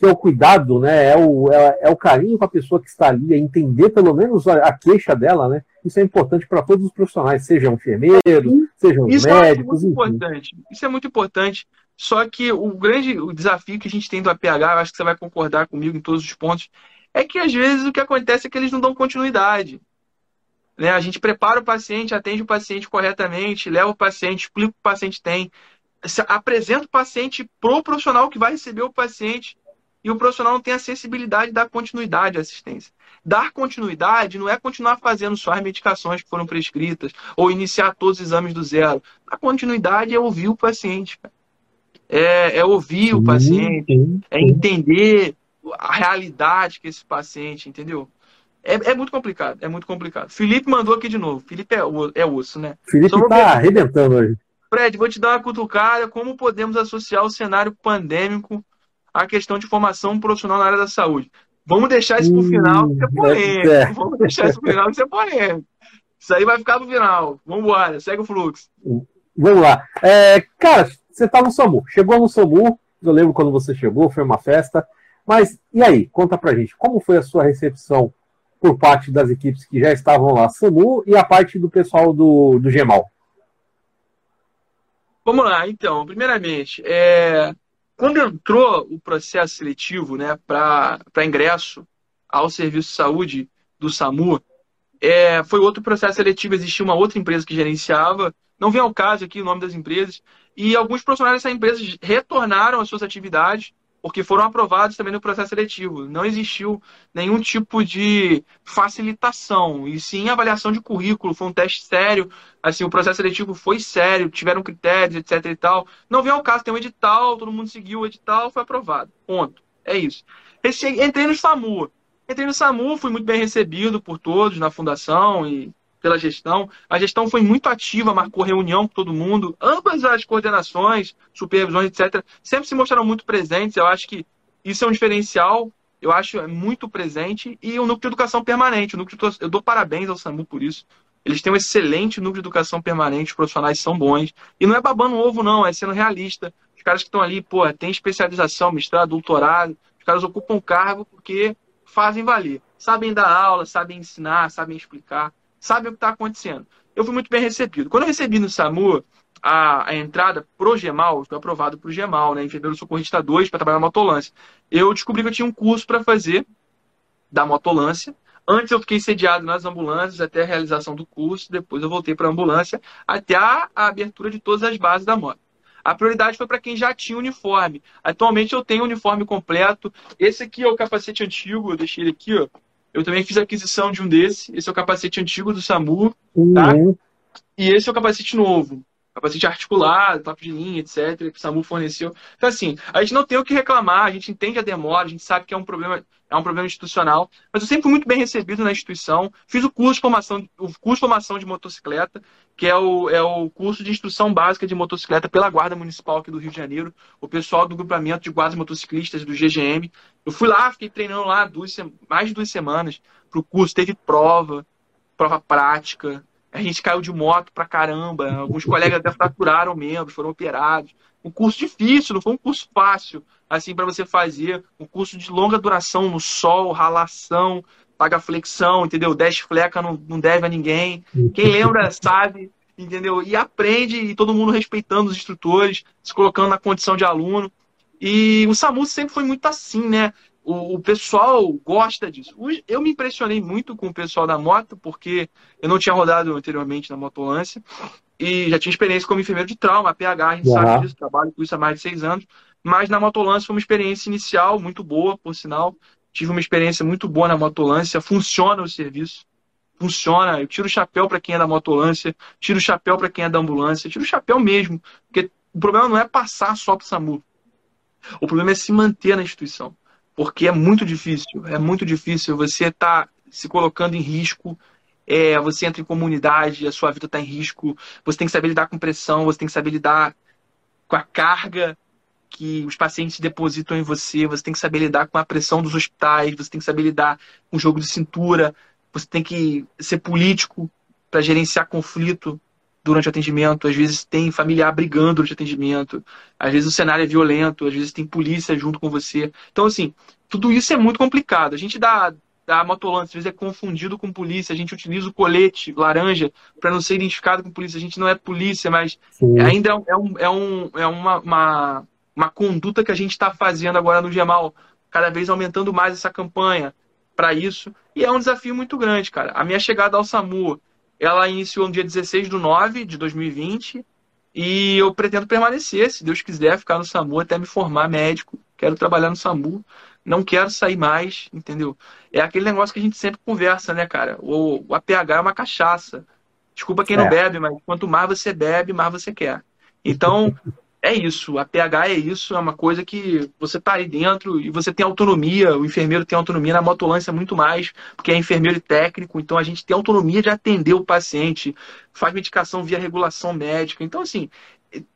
que é o cuidado, né? É o, é, é, o carinho com a pessoa que está ali, é entender pelo menos a, a queixa dela, né? Isso é importante para todos os profissionais, sejam enfermeiros, sejam Isso médicos. É muito importante. Isso é muito importante. Só que o grande o desafio que a gente tem do APH, acho que você vai concordar comigo em todos os pontos, é que às vezes o que acontece é que eles não dão continuidade. Né? A gente prepara o paciente, atende o paciente corretamente, leva o paciente, explica o que o paciente tem, apresenta o paciente pro profissional que vai receber o paciente e o profissional não tem a sensibilidade de dar continuidade à assistência. Dar continuidade não é continuar fazendo só as medicações que foram prescritas ou iniciar todos os exames do zero. A continuidade é ouvir o paciente. É, é, ouvir o paciente, é entender a realidade que esse paciente, entendeu? É, é, muito complicado, é muito complicado. Felipe mandou aqui de novo. Felipe é, é osso, né? Felipe está arrebentando hoje. Fred, vou te dar uma cutucada. Como podemos associar o cenário pandêmico a questão de formação profissional na área da saúde. Vamos deixar isso pro final, que é polêmico. Vamos deixar isso pro final, que é polêmico. Isso aí vai ficar pro final. Vamos embora, segue o fluxo. Vamos lá. É, cara, você tá no SAMU. Chegou no SAMU, eu lembro quando você chegou, foi uma festa. Mas e aí? Conta pra gente, como foi a sua recepção por parte das equipes que já estavam lá, SAMU, e a parte do pessoal do, do GEMAL? Vamos lá, então. Primeiramente, é, quando entrou o processo seletivo né, para ingresso ao serviço de saúde do SAMU, é, foi outro processo seletivo, existia uma outra empresa que gerenciava, não vem ao caso aqui o nome das empresas, e alguns profissionais dessa empresa retornaram às suas atividades porque foram aprovados também no processo seletivo. Não existiu nenhum tipo de facilitação, e sim avaliação de currículo, foi um teste sério, assim, o processo seletivo foi sério, tiveram critérios, etc e tal. Não vem ao caso, tem um edital, todo mundo seguiu o edital, foi aprovado. Ponto. É isso. Entrei no SAMU. Entrei no SAMU, fui muito bem recebido por todos na fundação e pela gestão. A gestão foi muito ativa, marcou reunião com todo mundo. Ambas as coordenações, supervisões, etc., sempre se mostraram muito presentes. Eu acho que isso é um diferencial. Eu acho é muito presente. E o núcleo de educação permanente. O núcleo de... Eu dou parabéns ao SAMU por isso. Eles têm um excelente núcleo de educação permanente, os profissionais são bons. E não é babando ovo, não, é sendo realista. Os caras que estão ali, pô, tem especialização, mestrado, doutorado, os caras ocupam cargo porque fazem valer. Sabem dar aula, sabem ensinar, sabem explicar sabe o que está acontecendo. Eu fui muito bem recebido. Quando eu recebi no SAMU a, a entrada pro GEMAL, fui aprovado pro GEMAL, né, enfermeiro socorrista 2, para trabalhar na motolância, eu descobri que eu tinha um curso para fazer da motolância. Antes eu fiquei sediado nas ambulâncias até a realização do curso, depois eu voltei para a ambulância até a, a abertura de todas as bases da moto. A prioridade foi para quem já tinha uniforme. Atualmente eu tenho uniforme completo. Esse aqui é o capacete antigo, eu deixei ele aqui, ó. Eu também fiz aquisição de um desse. Esse é o capacete antigo do SAMU, tá? Uhum. E esse é o capacete novo. Capacete articulado, top de linha, etc. Que o SAMU forneceu. Então, assim, a gente não tem o que reclamar, a gente entende a demora, a gente sabe que é um problema, é um problema institucional. Mas eu sempre fui muito bem recebido na instituição. Fiz o curso de formação, o curso de formação de motocicleta, que é o, é o curso de instrução básica de motocicleta pela Guarda Municipal aqui do Rio de Janeiro. O pessoal do grupamento de guardas motociclistas do GGM eu fui lá, fiquei treinando lá duas, mais de duas semanas pro curso, teve prova, prova prática. A gente caiu de moto pra caramba. Alguns colegas até fraturaram membros, foram operados. Um curso difícil, não foi um curso fácil, assim, para você fazer. Um curso de longa duração, no sol, ralação, paga flexão, entendeu? 10 fleca não, não deve a ninguém. Quem lembra [laughs] sabe, entendeu? E aprende, e todo mundo respeitando os instrutores, se colocando na condição de aluno. E o SAMU sempre foi muito assim, né? O, o, pessoal gosta disso. Eu me impressionei muito com o pessoal da moto, porque eu não tinha rodado anteriormente na motolância e já tinha experiência como enfermeiro de trauma, PH, a gente uhum. sabe disso, trabalho com isso há mais de seis anos. Mas na motolância foi uma experiência inicial muito boa, por sinal. Tive uma experiência muito boa na motolância, funciona o serviço. Funciona, eu tiro o chapéu para quem é da motolância, tiro o chapéu para quem é da ambulância, tiro o chapéu mesmo, porque o problema não é passar só para o SAMU. O problema é se manter na instituição. Porque é muito difícil, é muito difícil você estar tá se colocando em risco. É, você entra em comunidade, a sua vida está em risco. Você tem que saber lidar com pressão, você tem que saber lidar com a carga que os pacientes depositam em você, você tem que saber lidar com a pressão dos hospitais, você tem que saber lidar com o jogo de cintura, você tem que ser político para gerenciar conflito durante o atendimento, às vezes tem familiar brigando durante o atendimento, às vezes o cenário é violento, às vezes tem polícia junto com você. Então, assim, tudo isso é muito complicado. A gente dá, dá motolância, às vezes é confundido com polícia, a gente utiliza o colete laranja para não ser identificado com polícia. A gente não é polícia, mas Sim. ainda é, um, é, um, é uma, uma, uma conduta que a gente está fazendo agora no Gemal, cada vez aumentando mais essa campanha para isso. E é um desafio muito grande, cara. A minha chegada ao SAMU ela iniciou no dia 16 de 9 de 2020 e eu pretendo permanecer, se Deus quiser, ficar no SAMU até me formar médico. Quero trabalhar no SAMU, não quero sair mais, entendeu? É aquele negócio que a gente sempre conversa, né, cara? O, o APH é uma cachaça. Desculpa quem é. não bebe, mas quanto mais você bebe, mais você quer. Então, é isso, a PH é isso, é uma coisa que você está aí dentro e você tem autonomia, o enfermeiro tem autonomia, na motolância muito mais, porque é enfermeiro e técnico, então a gente tem autonomia de atender o paciente, faz medicação via regulação médica, então assim,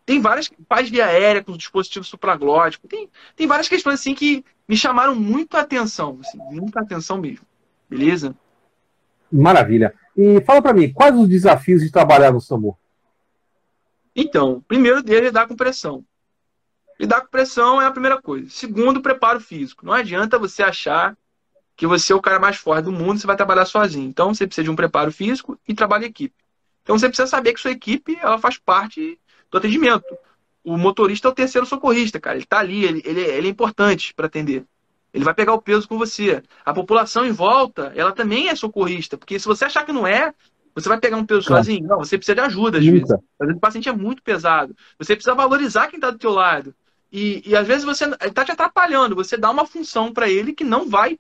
tem várias, faz via aérea com dispositivo supraglótico, tem, tem várias questões assim que me chamaram muito a atenção, assim, muita atenção mesmo. Beleza? Maravilha. E fala para mim, quais os desafios de trabalhar no SAMU? Então, primeiro dele é lidar com pressão. Lidar com pressão é a primeira coisa. Segundo, preparo físico. Não adianta você achar que você é o cara mais forte do mundo, você vai trabalhar sozinho. Então, você precisa de um preparo físico e trabalho em equipe. Então, você precisa saber que sua equipe ela faz parte do atendimento. O motorista é o terceiro socorrista, cara. Ele está ali, ele, ele, ele é importante para atender. Ele vai pegar o peso com você. A população em volta, ela também é socorrista. Porque se você achar que não é, você vai pegar um peso claro. sozinho. Não, você precisa de ajuda, às Nunca. vezes. Às vezes o paciente é muito pesado. Você precisa valorizar quem está do teu lado. E, e às vezes você está te atrapalhando. Você dá uma função para ele que não vai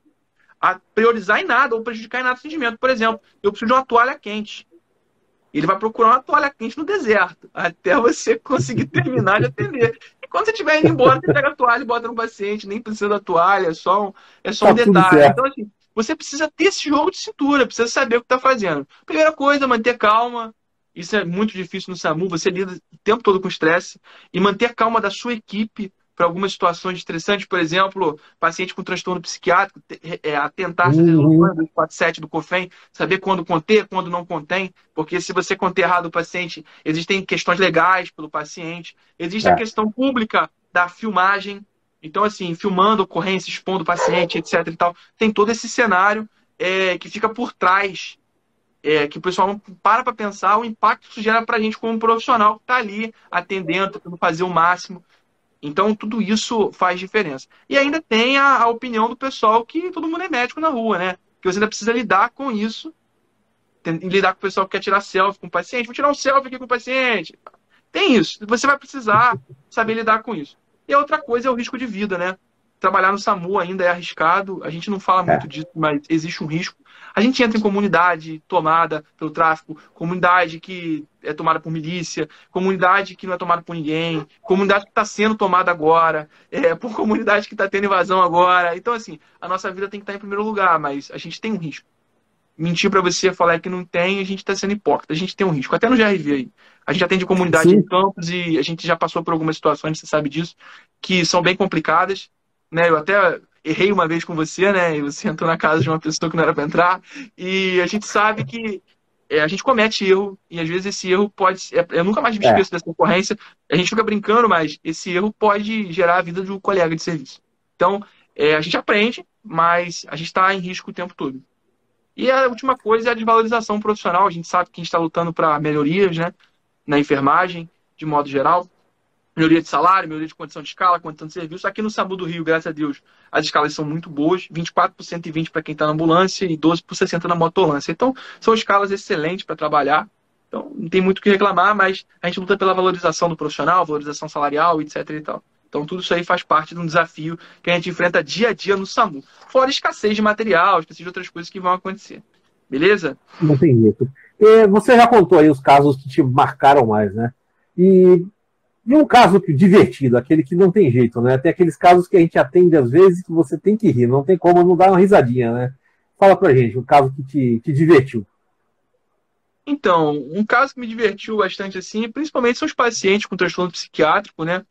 priorizar em nada ou prejudicar em nada o atendimento. Por exemplo, eu preciso de uma toalha quente. Ele vai procurar uma toalha quente no deserto, até [laughs] você conseguir terminar de atender. E quando você estiver indo embora, você pega a toalha e bota no paciente, nem precisa da toalha, é só um, é só um tá detalhe. Então, assim, você precisa ter esse jogo de cintura, precisa saber o que está fazendo. Primeira coisa, manter calma. Isso é muito difícil no SAMU, você lida o tempo todo com estresse. E manter a calma da sua equipe para algumas situações estressantes, por exemplo, paciente com transtorno psiquiátrico, é, atentar-se uhum. do 47 do COFEM, saber quando conter, quando não contém, porque se você conter errado o paciente, existem questões legais pelo paciente, existe é. a questão pública da filmagem, então, assim, filmando ocorrência, expondo o paciente, etc e tal, tem todo esse cenário é, que fica por trás é, que o pessoal não para para pensar o impacto que isso gera para a gente como profissional que está ali atendendo, tentando fazer o máximo. Então, tudo isso faz diferença. E ainda tem a, a, opinião do pessoal que todo mundo é médico na rua, né? Que você ainda precisa lidar com isso. Tem, lidar com o pessoal que quer tirar selfie com o paciente. Vou tirar um selfie aqui com o paciente. Tem isso. Você vai precisar saber lidar com isso. E a outra coisa é o risco de vida, né? Trabalhar no SAMU ainda é arriscado. A gente não fala é. muito disso, mas existe um risco. A gente entra em comunidade tomada pelo tráfico, comunidade que é tomada por milícia, comunidade que não é tomada por ninguém, comunidade que está sendo tomada agora, é, [laughs] por comunidade que está tendo invasão agora. Então, assim, a nossa vida tem que estar tá em primeiro lugar, mas a gente tem um risco. Mentir para você, falar que não tem, a gente está sendo hipócrita, a gente tem um risco. Até no GRV aí. A gente atende comunidade Sim. em campos e a gente já passou por algumas situações, você sabe disso, que são bem complicadas. Né? Eu até errei uma vez com você, né? E você entrou na casa de uma pessoa que não era para entrar. E a gente sabe que é, a gente comete erro e às vezes esse erro pode. É, eu nunca mais me é. esqueço é. dessa ocorrência. A gente fica brincando, mas esse erro pode gerar a vida de um colega de serviço. Então, é, a gente aprende, mas a gente está em risco o tempo todo. E a última coisa é a desvalorização profissional. A gente sabe que a gente está lutando para melhorias né, na enfermagem, de modo geral melhoria de salário, melhoria de condição de escala, condição de serviço. Aqui no SAMU do Rio, graças a Deus, as escalas são muito boas, 24 por 120 para quem está na ambulância e 12 por 60 na motolância. Então, são escalas excelentes para trabalhar. Então, não tem muito o que reclamar, mas a gente luta pela valorização do profissional, valorização salarial, etc e tal. Então, tudo isso aí faz parte de um desafio que a gente enfrenta dia a dia no SAMU. Fora escassez de material, escassez de outras coisas que vão acontecer. Beleza? Não tem jeito. E você já contou aí os casos que te marcaram mais, né? E e um caso divertido, aquele que não tem jeito, né? Tem aqueles casos que a gente atende às vezes que você tem que rir, não tem como não dar uma risadinha, né? Fala pra gente, um caso que te, te divertiu. Então, um caso que me divertiu bastante assim, principalmente são os pacientes com transtorno psiquiátrico, né?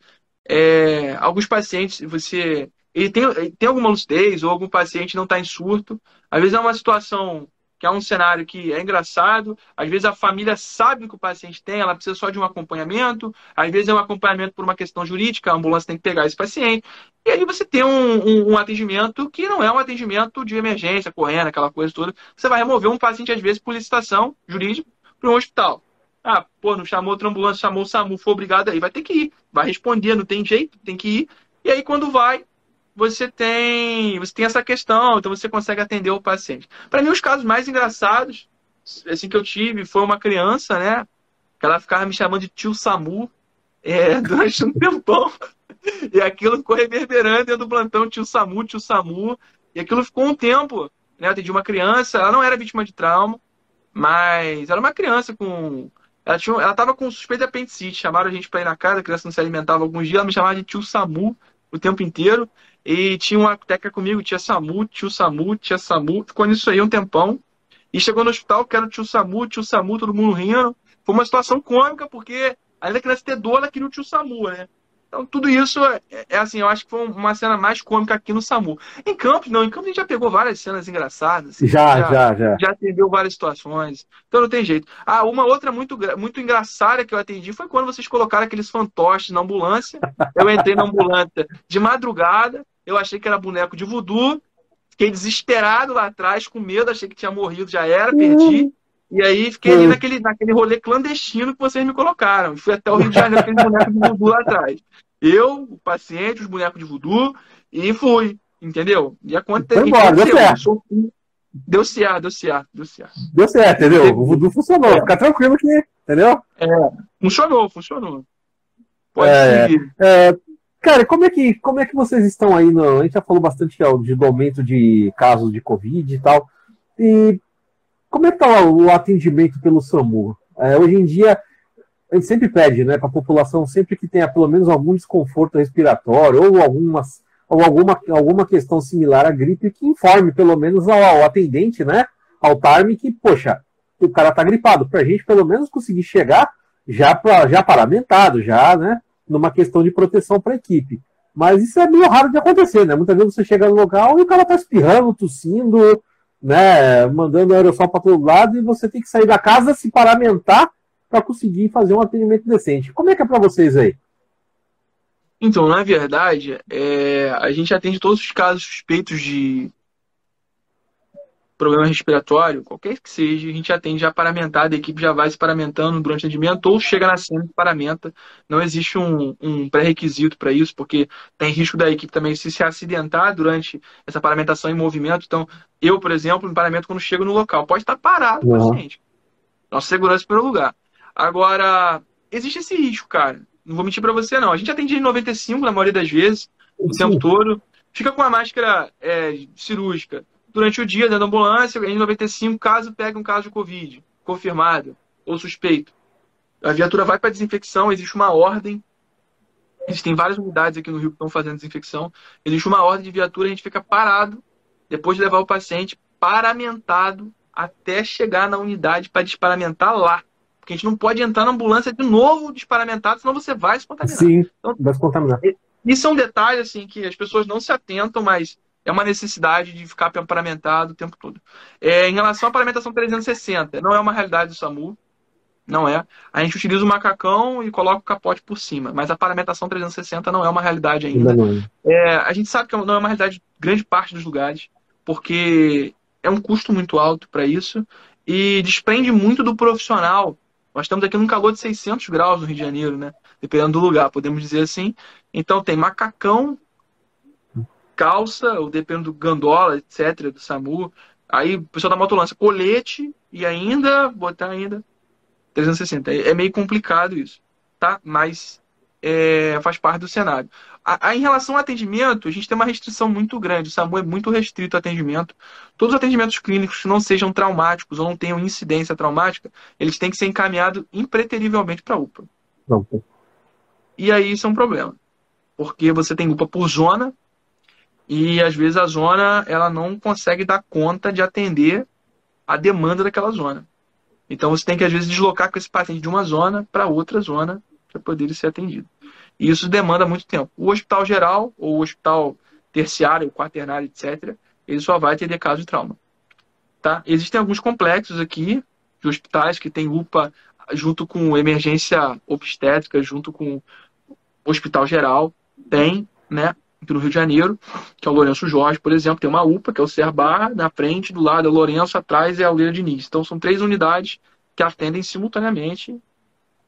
É, alguns pacientes, você. Ele tem, tem alguma lucidez, ou algum paciente não está em surto. Às vezes é uma situação que é um cenário que é engraçado. Às vezes a família sabe o que o paciente tem, ela precisa só de um acompanhamento. Às vezes é um acompanhamento por uma questão jurídica, a ambulância tem que pegar esse paciente. E aí você tem um, um, um atendimento que não é um atendimento de emergência, correndo, aquela coisa toda. Você vai remover um paciente, às vezes, por licitação jurídica para um hospital. Ah, pô, não chamou outra ambulância, chamou o SAMU, foi obrigado aí. Vai ter que ir. Vai responder, não tem jeito, tem que ir. E aí, quando vai, você tem, você tem essa questão, então você consegue atender o paciente. Para mim, os casos mais engraçados, assim que eu tive, foi uma criança, né? Que ela ficava me chamando de tio Samu é, [laughs] durante um tempão. E aquilo ficou reverberando dentro do plantão, tio Samu, tio Samu. E aquilo ficou um tempo. Né? Atendi uma criança, ela não era vítima de trauma, mas era uma criança com. Ela, tinha, ela tava com suspeita de apendicite. Chamaram a gente para ir na casa, a criança não se alimentava alguns dias, ela me chamava de tio Samu o tempo inteiro. E tinha uma técnica comigo, tinha SAMU, tio SAMU, tinha SAMU. Ficou nisso aí um tempão. E chegou no hospital, que era o tio SAMU, tio SAMU, todo mundo rindo. Foi uma situação cômica, porque além da criança ter dor, ela queria o tio SAMU, né? Então, tudo isso é, é, assim, eu acho que foi uma cena mais cômica aqui no SAMU. Em Campos, não, em Campos a gente já pegou várias cenas engraçadas. Assim, já, já, já, já. Já atendeu várias situações. Então não tem jeito. Ah, uma outra muito, muito engraçada que eu atendi foi quando vocês colocaram aqueles fantoches na ambulância. Eu entrei na ambulância de madrugada, eu achei que era boneco de voodoo, fiquei desesperado lá atrás, com medo, achei que tinha morrido, já era, perdi. Uhum. E aí fiquei ali naquele, naquele rolê clandestino que vocês me colocaram. Fui até o Rio de Janeiro, aquele boneco de voodoo lá atrás. Eu, o paciente, os bonecos de voodoo, e fui, entendeu? E aconteceu. Embora, deu certo. Deu certo, deu certo, deu certo. Deu certo, entendeu? O voodoo funcionou. É. Fica tranquilo que, entendeu? É, funcionou, funcionou. Pode é, seguir. É, cara, como é, que, como é que vocês estão aí? No, a gente já falou bastante de, do aumento de casos de Covid e tal. E como é que está o atendimento pelo SAMU? É, hoje em dia, a gente sempre pede né, para a população, sempre que tenha pelo menos algum desconforto respiratório ou, algumas, ou alguma, alguma questão similar à gripe, que informe pelo menos ao, ao atendente, né, ao TARM, que, poxa, o cara está gripado, para a gente pelo menos conseguir chegar já, pra, já paramentado, já, né, numa questão de proteção para a equipe. Mas isso é meio raro de acontecer, né? Muitas vezes você chega no local e o cara está espirrando, tossindo, né, mandando aerossol para todo lado e você tem que sair da casa, se paramentar para conseguir fazer um atendimento decente. Como é que é para vocês aí? Então, na verdade, é, a gente atende todos os casos suspeitos de problema respiratório, qualquer que seja, a gente atende já paramentado, a equipe já vai se paramentando durante o atendimento ou chega na cena e paramenta. Não existe um, um pré-requisito para isso, porque tem risco da equipe também se, se acidentar durante essa paramentação em movimento. Então, eu, por exemplo, me paramento quando chego no local. Pode estar parado o paciente. Nossa segurança primeiro lugar. Agora, existe esse risco, cara. Não vou mentir para você, não. A gente atende em 95 na maioria das vezes, o Sim. tempo todo. Fica com a máscara é, cirúrgica durante o dia dentro da ambulância, em 95, caso pegue um caso de Covid, confirmado ou suspeito. A viatura vai para desinfecção, existe uma ordem. Existem várias unidades aqui no Rio que estão fazendo desinfecção. Existe uma ordem de viatura, a gente fica parado, depois de levar o paciente paramentado até chegar na unidade para desparamentar lá. Porque a gente não pode entrar na ambulância de novo desparamentado, senão você vai se contaminar. Sim, então, vai se contaminar. Isso é um detalhe assim que as pessoas não se atentam, mas é uma necessidade de ficar paramentado o tempo todo. É, em relação à paramentação 360, não é uma realidade do SAMU, não é. A gente utiliza o macacão e coloca o capote por cima, mas a paramentação 360 não é uma realidade ainda. É, a gente sabe que não é uma realidade de grande parte dos lugares, porque é um custo muito alto para isso e desprende muito do profissional nós estamos aqui num calor de 600 graus no Rio de Janeiro, né? Dependendo do lugar, podemos dizer assim. Então tem macacão, calça, ou dependendo do gandola, etc., do SAMU. Aí o pessoal da moto lança colete e ainda botar ainda 360. É, é meio complicado isso, tá? Mas é, faz parte do cenário. A, a, em relação ao atendimento, a gente tem uma restrição muito grande. O SAMU é muito restrito ao atendimento. Todos os atendimentos clínicos que não sejam traumáticos ou não tenham incidência traumática, eles têm que ser encaminhados impreterivelmente para a UPA. Não. E aí isso é um problema. Porque você tem UPA por zona e às vezes a zona ela não consegue dar conta de atender a demanda daquela zona. Então você tem que às vezes deslocar com esse paciente de uma zona para outra zona para poder ser atendido. E isso demanda muito tempo. O hospital geral, ou o hospital terciário, quaternário, etc., ele só vai atender caso de trauma. Tá? Existem alguns complexos aqui de hospitais que tem UPA junto com emergência obstétrica, junto com hospital geral. Tem, né? Aqui no Rio de Janeiro, que é o Lourenço Jorge, por exemplo, tem uma UPA, que é o Ser Barra, na frente, do lado é o Lourenço, atrás é a Aldeira Diniz. Então são três unidades que atendem simultaneamente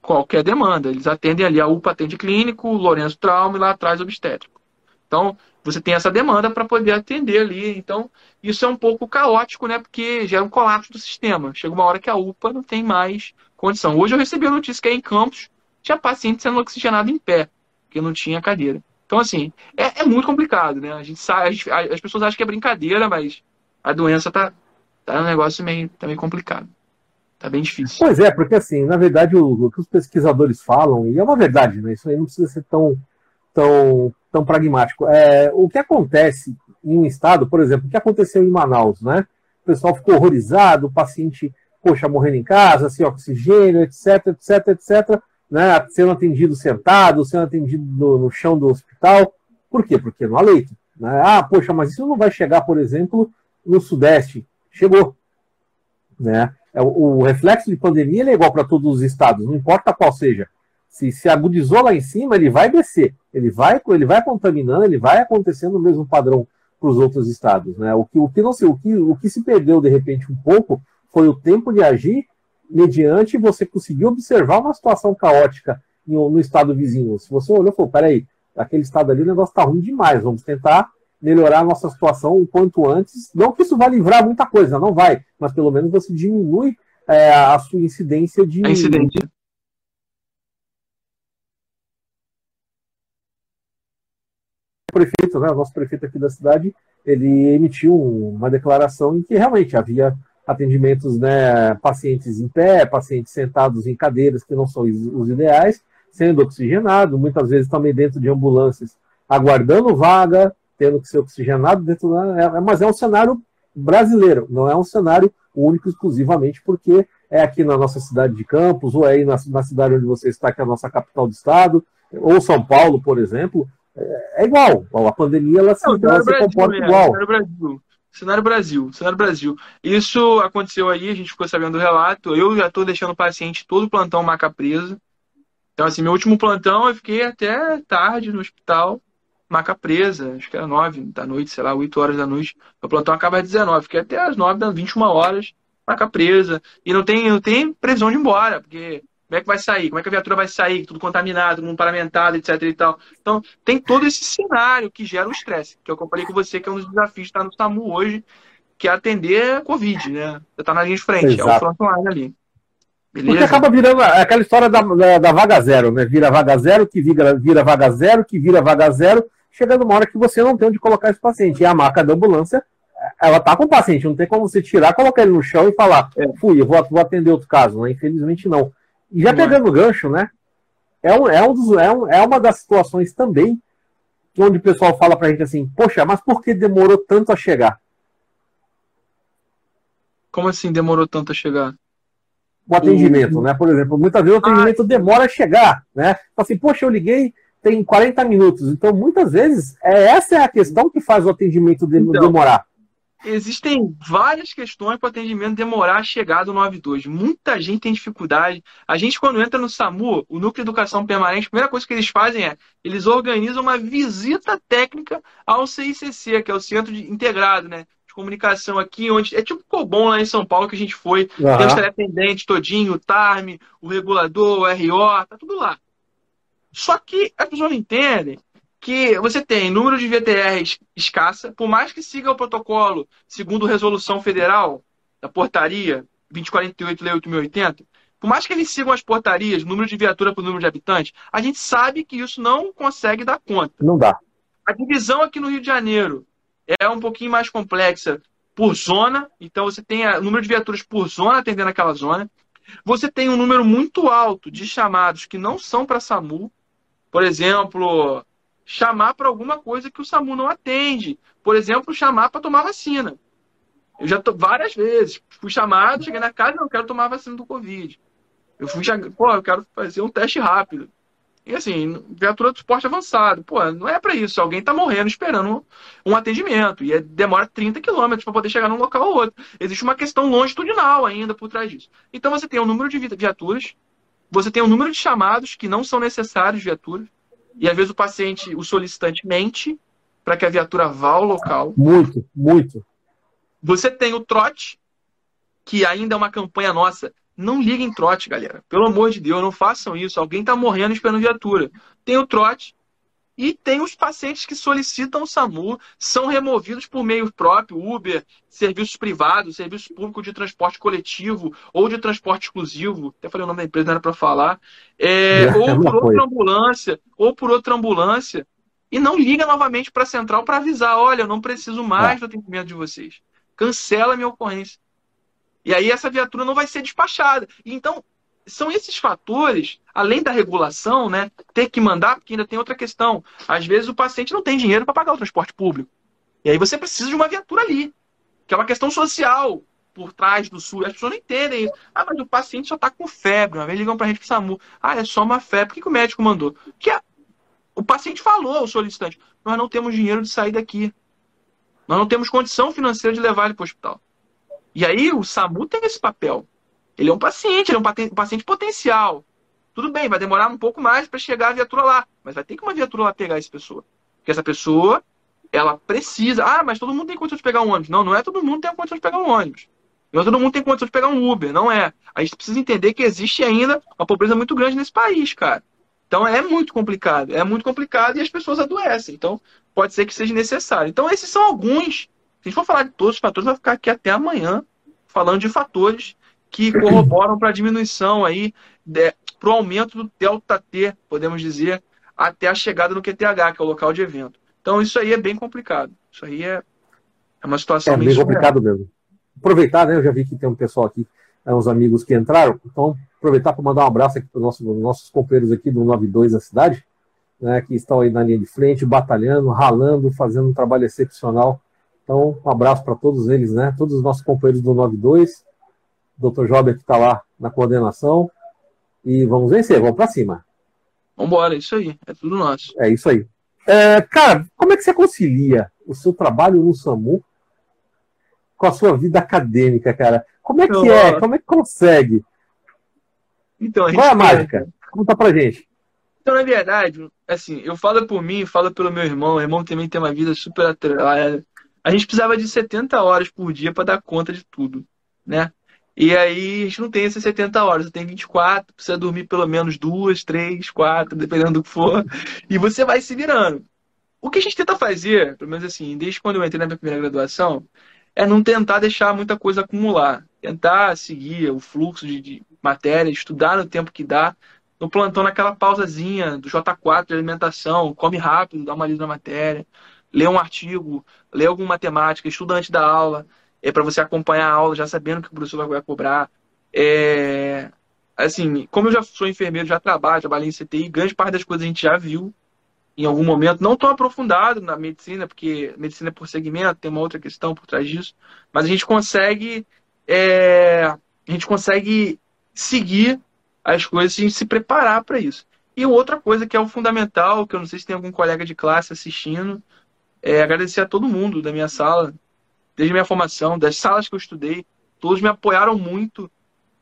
qualquer demanda. Eles atendem ali, a UPA atende clínico, o Lourenço Trauma e lá atrás obstétrico. Então, você tem essa demanda para poder atender ali. Então, isso é um pouco caótico, né? Porque gera um colapso do sistema. Chega uma hora que a UPA não tem mais condição. Hoje eu recebi a notícia que aí em Campos tinha paciente sendo oxigenado em pé, porque não tinha cadeira. Então, assim, é, é muito complicado, né? A gente sabe, as pessoas acham que é brincadeira, mas a doença tá, tá um negócio meio, tá meio complicado. Tá bem difícil. Pois é, porque assim, na verdade, o, o, que os pesquisadores falam, e é uma verdade, né? Isso aí não precisa ser tão, tão, tão pragmático. É, o que acontece em um estado, por exemplo, o que aconteceu em Manaus, né? O pessoal ficou horrorizado, o paciente, poxa, morrendo em casa, sem oxigênio, etc, etc, etc. né, sendo atendido sentado, sendo atendido no, no chão do hospital. Por quê? Porque não há leito. Né? Ah, poxa, mas isso não vai chegar, por exemplo, no Sudeste. Chegou. Né? É, o, o reflexo de pandemia é igual para todos os estados, não importa qual seja. Se se agudizou lá em cima, ele vai descer. Ele vai, ele vai contaminando, ele vai acontecendo o mesmo padrão para os outros estados. Né? O, que, o, que não sei, o, que, o que se perdeu de repente um pouco foi o tempo de agir mediante você conseguir observar uma situação caótica no, estado vizinho. Se você olhou e falou, peraí, aquele estado ali o negócio está ruim demais, vamos tentar melhorar a nossa situação o quanto antes. Não que isso vai livrar muita coisa, não vai, mas pelo menos você diminui é, a sua incidência de. A incidência. O prefeito, né, o nosso prefeito aqui da cidade, ele emitiu uma declaração em que realmente havia atendimentos, né, pacientes em pé, pacientes sentados em cadeiras que não são os ideais, sendo oxigenado, muitas vezes também dentro de ambulâncias, aguardando vaga, tendo que ser oxigenado dentro da. É, mas é um cenário brasileiro, não é um cenário único exclusivamente porque é aqui na nossa cidade de Campos, ou é aí na, na cidade onde você está, que é a nossa capital do estado, ou São Paulo, por exemplo, é, é igual. A pandemia ela se, não, ela se Brasil, comporta é, igual. Cenário Brasil. Cenário Brasil. Isso aconteceu aí, a gente ficou sabendo do relato. Eu já estou deixando o paciente todo o plantão maca presa. Então, assim, meu último plantão eu fiquei até tarde no hospital maca presa, acho que era 9 da noite, sei lá, 8 horas da noite. O plantão acaba às 19, fiquei até às 9 das 21 horas, maca presa. E não tem, não tem previsão de ir embora, porque como é que vai sair? Como é que a viatura vai sair? Tudo contaminado, tudo paramentado, etc e tal. Então, tem todo esse cenário que gera o estresse, que eu comparei com você, que é um dos desafios de estar no SAMU hoje, que é atender Covid, né? Você está na linha de frente, Exato. é o frontline ali. Beleza? Porque acaba virando aquela história da, da, da, vaga zero, né? Vira vaga zero, que vira, vira vaga zero, que vira vaga zero, chegando uma hora que você não tem onde colocar esse paciente. E a marca da ambulância, ela tá com o paciente, não tem como você tirar, colocar ele no chão e falar, é. fui, eu vou, vou, atender outro caso, né? Infelizmente não. E já pegando é. o gancho, né? É, um, é, um dos, é, um, é uma das situações também onde o pessoal fala pra gente assim, poxa, mas por que demorou tanto a chegar? Como assim demorou tanto a chegar? O atendimento, né? Por exemplo, muitas vezes o atendimento ah, demora a chegar, né? Assim, poxa, eu liguei, tem 40 minutos. Então, muitas vezes, é, essa é a questão que faz o atendimento de, então, demorar. Existem várias questões para o atendimento demorar a chegar do 92. Muita gente tem dificuldade. A gente, quando entra no SAMU, o Núcleo de Educação Permanente, a primeira coisa que eles fazem é eles organizam uma visita técnica ao CICC, que é o Centro de Integrado, né? De comunicação aqui, onde é tipo o Cobom lá em São Paulo que a gente foi. Uhum. Tem os teleatendentes todinho, o TARM, o regulador, o RO, tá tudo lá. Só que as pessoas não entendem que você tem número de VTRs escassa, por mais que siga o protocolo segundo resolução federal da portaria 2048 Lei 8080, por mais que eles sigam as portarias, número de viatura por número de habitantes, a gente sabe que isso não consegue dar conta. Não dá. A divisão aqui no Rio de Janeiro é um pouquinho mais complexa por zona, então você tem o número de viaturas por zona atendendo aquela zona. Você tem um número muito alto de chamados que não são para SAMU, por exemplo, chamar para alguma coisa que o SAMU não atende. Por exemplo, chamar para tomar vacina. Eu já tô várias vezes. Fui chamado, cheguei na casa, não quero tomar vacina do Covid. Eu fui, pô, eu quero fazer um teste rápido. E assim, viatura do esporte avançado. Pô, não é para isso. Alguém está morrendo esperando um atendimento. E é, demora 30 quilômetros para poder chegar num local ou outro. Existe uma questão longitudinal ainda por trás disso. Então você tem um número de viaturas você tem um número de chamados que não são necessários de viatura. E às vezes o paciente, o solicitante mente para que a viatura vá ao local. Muito, muito. Você tem o trote, que ainda é uma campanha nossa. Não liguem trote, galera. Pelo amor de Deus, não façam isso. Alguém está morrendo esperando viatura. Tem o trote, e tem os pacientes que solicitam o SAMU, são removidos por meio próprio, Uber, serviços privados, serviço público de transporte coletivo ou de transporte exclusivo. Até falei o nome da empresa, não era para falar. É, é, ou por outra ambulância, ou por outra ambulância. E não liga novamente para a central para avisar: olha, eu não preciso mais é. do atendimento de vocês. Cancela a minha ocorrência. E aí essa viatura não vai ser despachada. Então, são esses fatores, além da regulação, né, ter que mandar, porque ainda tem outra questão. Às vezes o paciente não tem dinheiro para pagar o transporte público. E aí você precisa de uma viatura ali, que é uma questão social. por trás do SUS. As pessoas não entendem isso. Ah, mas o paciente só está com febre. Uma vez ligam para a gente pro SAMU. Ah, é só uma febre. Por que, que o médico mandou? Que a... o paciente falou, o solicitante, nós não temos dinheiro de sair daqui. Nós não temos condição financeira de levar ele para o hospital. E aí o SAMU tem esse papel. Ele é um paciente, ele é um paciente potencial. Tudo bem, vai demorar um pouco mais para chegar a viatura lá, mas vai ter que uma viatura lá pegar essa pessoa. Porque essa pessoa, ela precisa. Ah, mas todo mundo tem condição de pegar um ônibus. Não, não é todo mundo tem condição de pegar um ônibus. Não é todo mundo tem condição de pegar um Uber, não é. A gente precisa entender que existe ainda uma pobreza muito grande nesse país, cara. Então é muito complicado, é muito complicado e as pessoas adoecem. Então pode ser que seja necessário. Então esses são alguns. Se a gente for falar de todos os fatores, vai ficar aqui até amanhã falando de fatores que corroboram para a diminuição aí, para o aumento do delta T, podemos dizer, até a chegada no QTH, que é o local de evento. Então isso aí é bem complicado. Isso aí é, é uma situação é, bem complicado mesmo. Aproveitar, né? Eu já vi que tem um pessoal aqui, é, uns amigos que entraram, então aproveitar para mandar um abraço aqui para os nossos, nossos companheiros aqui do 92 da cidade, né, que estão aí na linha de frente, batalhando, ralando, fazendo um trabalho excepcional. Então, um abraço para todos eles, né? Todos os nossos companheiros do 92, o Dr. Jober que está lá na coordenação. E vamos vencer, vamos para cima. Vamos embora, é isso aí, é tudo nosso. É isso aí. É, cara, como é que você concilia o seu trabalho no SAMU com a sua vida acadêmica, cara? Como é que então, é? Como é que consegue? Então, a Qual é a mágica? Conta pra gente. Então, na verdade, assim, eu falo por mim, falo pelo meu irmão. O irmão também tem uma vida super atrelada. A gente precisava de 70 horas por dia para dar conta de tudo, né? E aí a gente não tem essas 70 horas, tem 24, precisa dormir pelo menos duas, três, quatro, dependendo do que for, [laughs] e você vai se virando. O que a gente tenta fazer, pelo menos assim, desde quando eu entrei na minha primeira graduação, é não tentar deixar muita coisa acumular. Tentar seguir o fluxo de, de matéria, estudar no tempo que dá. No plantão, naquela pausazinha do J4 de alimentação, come rápido, dá uma lida na matéria, lê um artigo, lê alguma matemática, estuda antes da aula, é para você acompanhar a aula já sabendo que o professor vai cobrar. É, assim, como eu já sou enfermeiro, já trabalho, trabalhei em CTI, grande parte das coisas a gente já viu em algum momento, não tão aprofundado na medicina, porque medicina é por segmento, tem uma outra questão por trás disso, mas a gente consegue é, a gente consegue seguir as coisas e se preparar para isso. E outra coisa que é o fundamental, que eu não sei se tem algum colega de classe assistindo, é agradecer a todo mundo da minha sala, desde minha formação, das salas que eu estudei, todos me apoiaram muito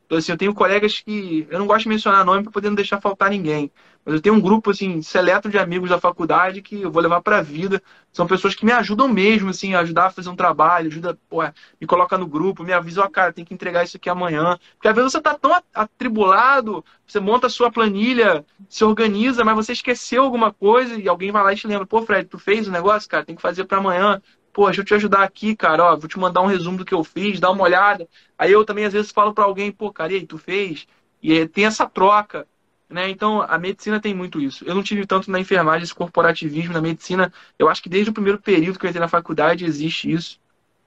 então, assim, eu tenho colegas que. Eu não gosto de mencionar nome para poder não deixar faltar ninguém. Mas eu tenho um grupo, assim, seleto de amigos da faculdade que eu vou levar para a vida. São pessoas que me ajudam mesmo, assim, a ajudar a fazer um trabalho, ajuda, pô, me coloca no grupo, me avisa, ó, cara, tem que entregar isso aqui amanhã. Porque às vezes você tá tão atribulado, você monta a sua planilha, se organiza, mas você esqueceu alguma coisa e alguém vai lá e te lembra, pô, Fred, tu fez o negócio, cara, tem que fazer para amanhã pô, deixa eu te ajudar aqui, cara, ó, vou te mandar um resumo do que eu fiz, dá uma olhada. Aí eu também às vezes falo para alguém, pô, cara, e aí, tu fez? E tem essa troca, né? Então a medicina tem muito isso. Eu não tive tanto na enfermagem esse corporativismo na medicina. Eu acho que desde o primeiro período que eu entrei na faculdade existe isso.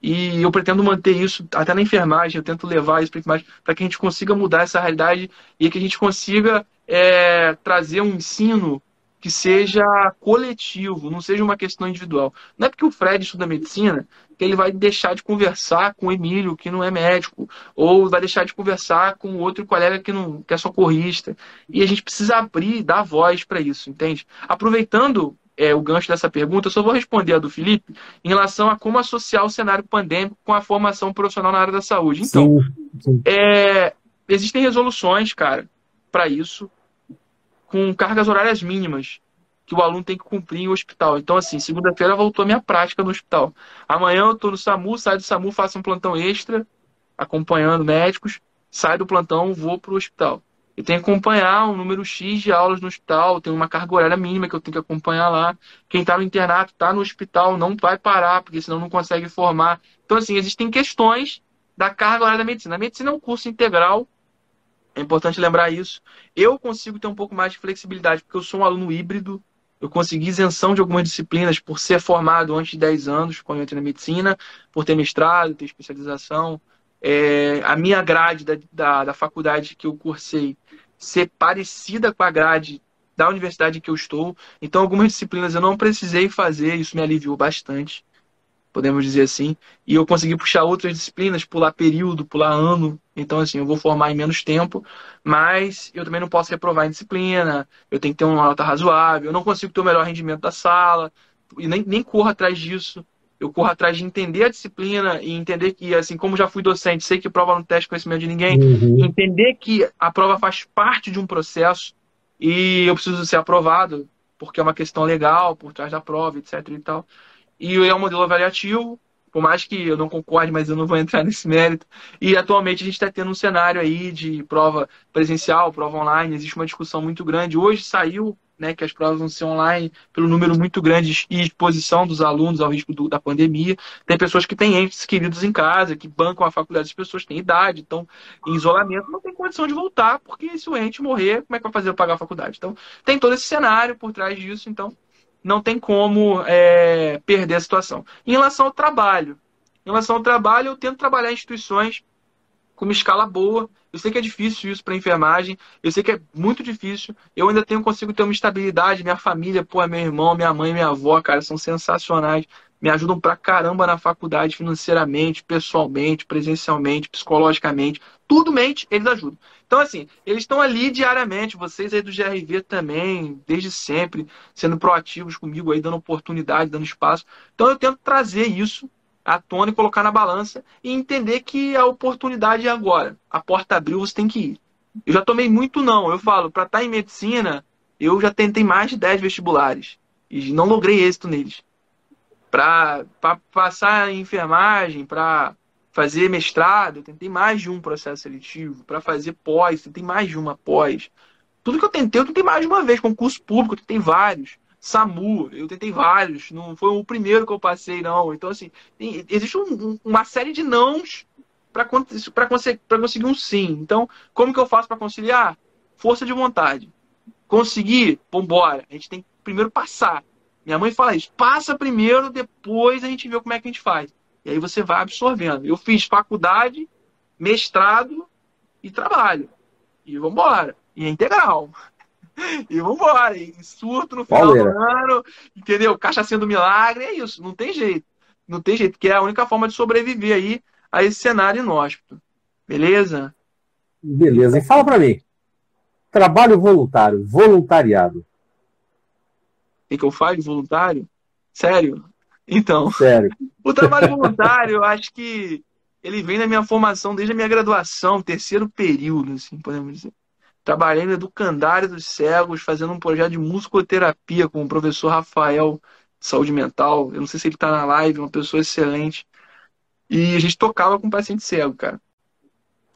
E eu pretendo manter isso até na enfermagem, eu tento levar isso para enfermagem para que a gente consiga mudar essa realidade e que a gente consiga é, trazer um ensino que seja coletivo, não seja uma questão individual. Não é porque o Fred estuda medicina que ele vai deixar de conversar com o Emílio, que não é médico, ou vai deixar de conversar com outro colega que não que é socorrista. E a gente precisa abrir, dar voz para isso, entende? Aproveitando é, o gancho dessa pergunta, eu só vou responder a do Felipe em relação a como associar o cenário pandêmico com a formação profissional na área da saúde. Então, sim, sim. É, existem resoluções, cara, para isso com cargas horárias mínimas que o aluno tem que cumprir em hospital. Então, assim, segunda-feira voltou a minha prática no hospital. Amanhã eu estou no SAMU, saio do SAMU, faço um plantão extra, acompanhando médicos, saio do plantão, vou para o hospital. Eu tenho que acompanhar um número X de aulas no hospital, tem uma carga horária mínima que eu tenho que acompanhar lá. Quem está no internato, está no hospital, não vai parar, porque senão não consegue formar. Então, assim, existem questões da carga horária da medicina. A medicina é um curso integral, é importante lembrar isso. Eu consigo ter um pouco mais de flexibilidade, porque eu sou um aluno híbrido. Eu consegui isenção de algumas disciplinas por ser formado antes de 10 anos, quando eu entrei na medicina, por ter mestrado, ter especialização. É, a minha grade da, da, da faculdade que eu cursei ser parecida com a grade da universidade que eu estou. Então, algumas disciplinas eu não precisei fazer, isso me aliviou bastante. Podemos dizer assim, e eu consegui puxar outras disciplinas, pular período, pular ano. Então, assim, eu vou formar em menos tempo, mas eu também não posso reprovar em disciplina, eu tenho que ter uma nota razoável, eu não consigo ter o melhor rendimento da sala, e nem, nem corro atrás disso. Eu corro atrás de entender a disciplina e entender que, assim como já fui docente, sei que prova não teste conhecimento de ninguém, uhum. entender que a prova faz parte de um processo e eu preciso ser aprovado, porque é uma questão legal por trás da prova, etc. e tal. E é um modelo avaliativo, por mais que eu não concorde, mas eu não vou entrar [laughs] nesse mérito. E atualmente a gente está tendo um cenário aí de prova presencial, prova online, existe uma discussão muito grande. Hoje saiu né, que as provas vão ser online pelo número muito grande e exposição dos alunos ao risco do, da pandemia. Tem pessoas que têm entes queridos em casa, que bancam a faculdade, as pessoas têm idade, estão em isolamento, não tem condição de voltar, porque se o ente morrer, como é que vai fazer pagar a faculdade? Então, tem todo esse cenário por trás disso, então não tem como é, perder a situação. Em relação ao trabalho, em relação ao trabalho, eu tento trabalhar em instituições com uma escala boa. Eu sei que é difícil isso para enfermagem, eu sei que é muito difícil. Eu ainda tenho consigo ter uma estabilidade. Minha família, pô, meu irmão, minha mãe, minha avó, cara, são sensacionais. Me ajudam pra caramba na faculdade, financeiramente, pessoalmente, presencialmente, psicologicamente. Tudo mente, eles ajudam. Então, assim, eles estão ali diariamente, vocês aí do GRV também, desde sempre, sendo proativos comigo aí, dando oportunidade, dando espaço. Então, eu tento trazer isso à tona e colocar na balança e entender que a oportunidade é agora. A porta abriu, você tem que ir. Eu já tomei muito não. Eu falo, para estar tá em medicina, eu já tentei mais de 10 vestibulares e não logrei êxito neles. Para passar em enfermagem, para fazer mestrado, tentei mais de um processo seletivo. Para fazer pós, tentei mais de uma pós. Tudo que eu tentei, eu tentei mais de uma vez. Concurso público, eu tentei vários. SAMU, eu tentei vários, não foi o primeiro que eu passei, não. Então, assim, tem, existe um, uma série de nãos para conseguir, conseguir um sim. Então, como que eu faço para conciliar? Força de vontade. Conseguir, vambora. A gente tem que primeiro passar. Minha mãe fala isso, passa primeiro, depois a gente vê como é que a gente faz. E aí você vai absorvendo. Eu fiz faculdade, mestrado e trabalho. E vambora. E é integral. [laughs] e vambora. E surto no final Valera. do ano, entendeu? Cachaça do milagre, é isso. Não tem jeito. Não tem jeito, que é a única forma de sobreviver aí a esse cenário inóspito. Beleza? Beleza. E fala para mim. Trabalho voluntário, voluntariado. O que, que eu faço de voluntário? Sério? Então. Sério. O trabalho voluntário, eu acho que ele vem da minha formação desde a minha graduação, terceiro período, assim, podemos dizer. Trabalhei no Educandário dos Cegos, fazendo um projeto de musicoterapia com o professor Rafael de Saúde Mental. Eu não sei se ele está na live, uma pessoa excelente. E a gente tocava com paciente cego, cara.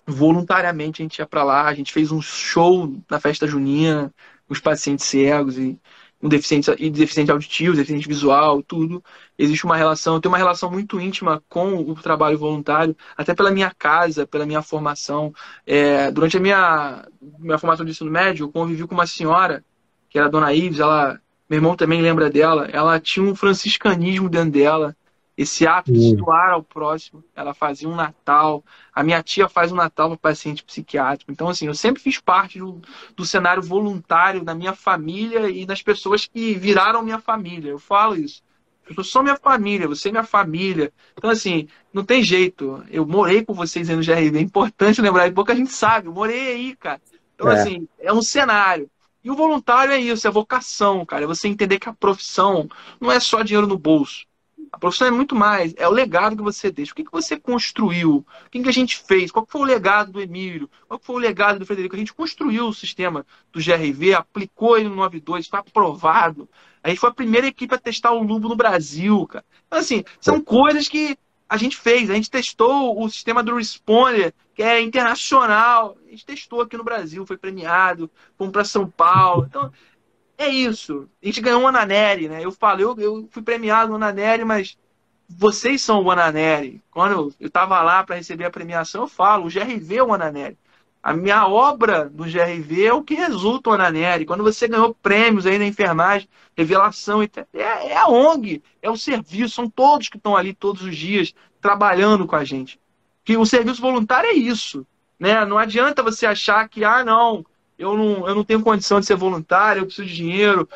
Voluntariamente a gente ia para lá, a gente fez um show na festa junina com os pacientes cegos e um deficiente, e deficiente auditivo, deficiente visual, tudo. Existe uma relação, eu tenho uma relação muito íntima com o trabalho voluntário, até pela minha casa, pela minha formação. É, durante a minha, minha formação de ensino médio, eu convivi com uma senhora, que era a dona Ives, ela, meu irmão também lembra dela, ela tinha um franciscanismo dentro dela, esse ato de doar ao próximo. Ela fazia um Natal. A minha tia faz um Natal para paciente psiquiátrico. Então, assim, eu sempre fiz parte do, do cenário voluntário da minha família e das pessoas que viraram minha família. Eu falo isso. Eu sou minha família, você é minha família. Então, assim, não tem jeito. Eu morei com vocês aí no GRV. É importante lembrar, pouca gente sabe. Eu morei aí, cara. Então, é. assim, é um cenário. E o voluntário é isso, é vocação, cara. É você entender que a profissão não é só dinheiro no bolso. A profissão é muito mais, é o legado que você deixa. O que, que você construiu? O que, que a gente fez? Qual foi o legado do Emílio? Qual foi o legado do Frederico? A gente construiu o sistema do GRV, aplicou ele no 92, foi aprovado. A gente foi a primeira equipe a testar o Lubo no Brasil, cara. Então, assim, são coisas que a gente fez. A gente testou o sistema do Responder, que é internacional. A gente testou aqui no Brasil, foi premiado, fomos para São Paulo. Então, é isso. A gente ganhou o Ananeri, né? Eu falo, eu, eu fui premiado no Ananeri, mas vocês são o Ananeri. Quando eu estava lá para receber a premiação, eu falo, o GRV é o Ananeri. A minha obra do GRV é o que resulta o Ananeri. Quando você ganhou prêmios aí na enfermagem, revelação, é, é a ONG, é o serviço, são todos que estão ali todos os dias trabalhando com a gente. Que o serviço voluntário é isso. Né? Não adianta você achar que, ah, não, eu não, eu não tenho condição de ser voluntário, eu preciso de dinheiro,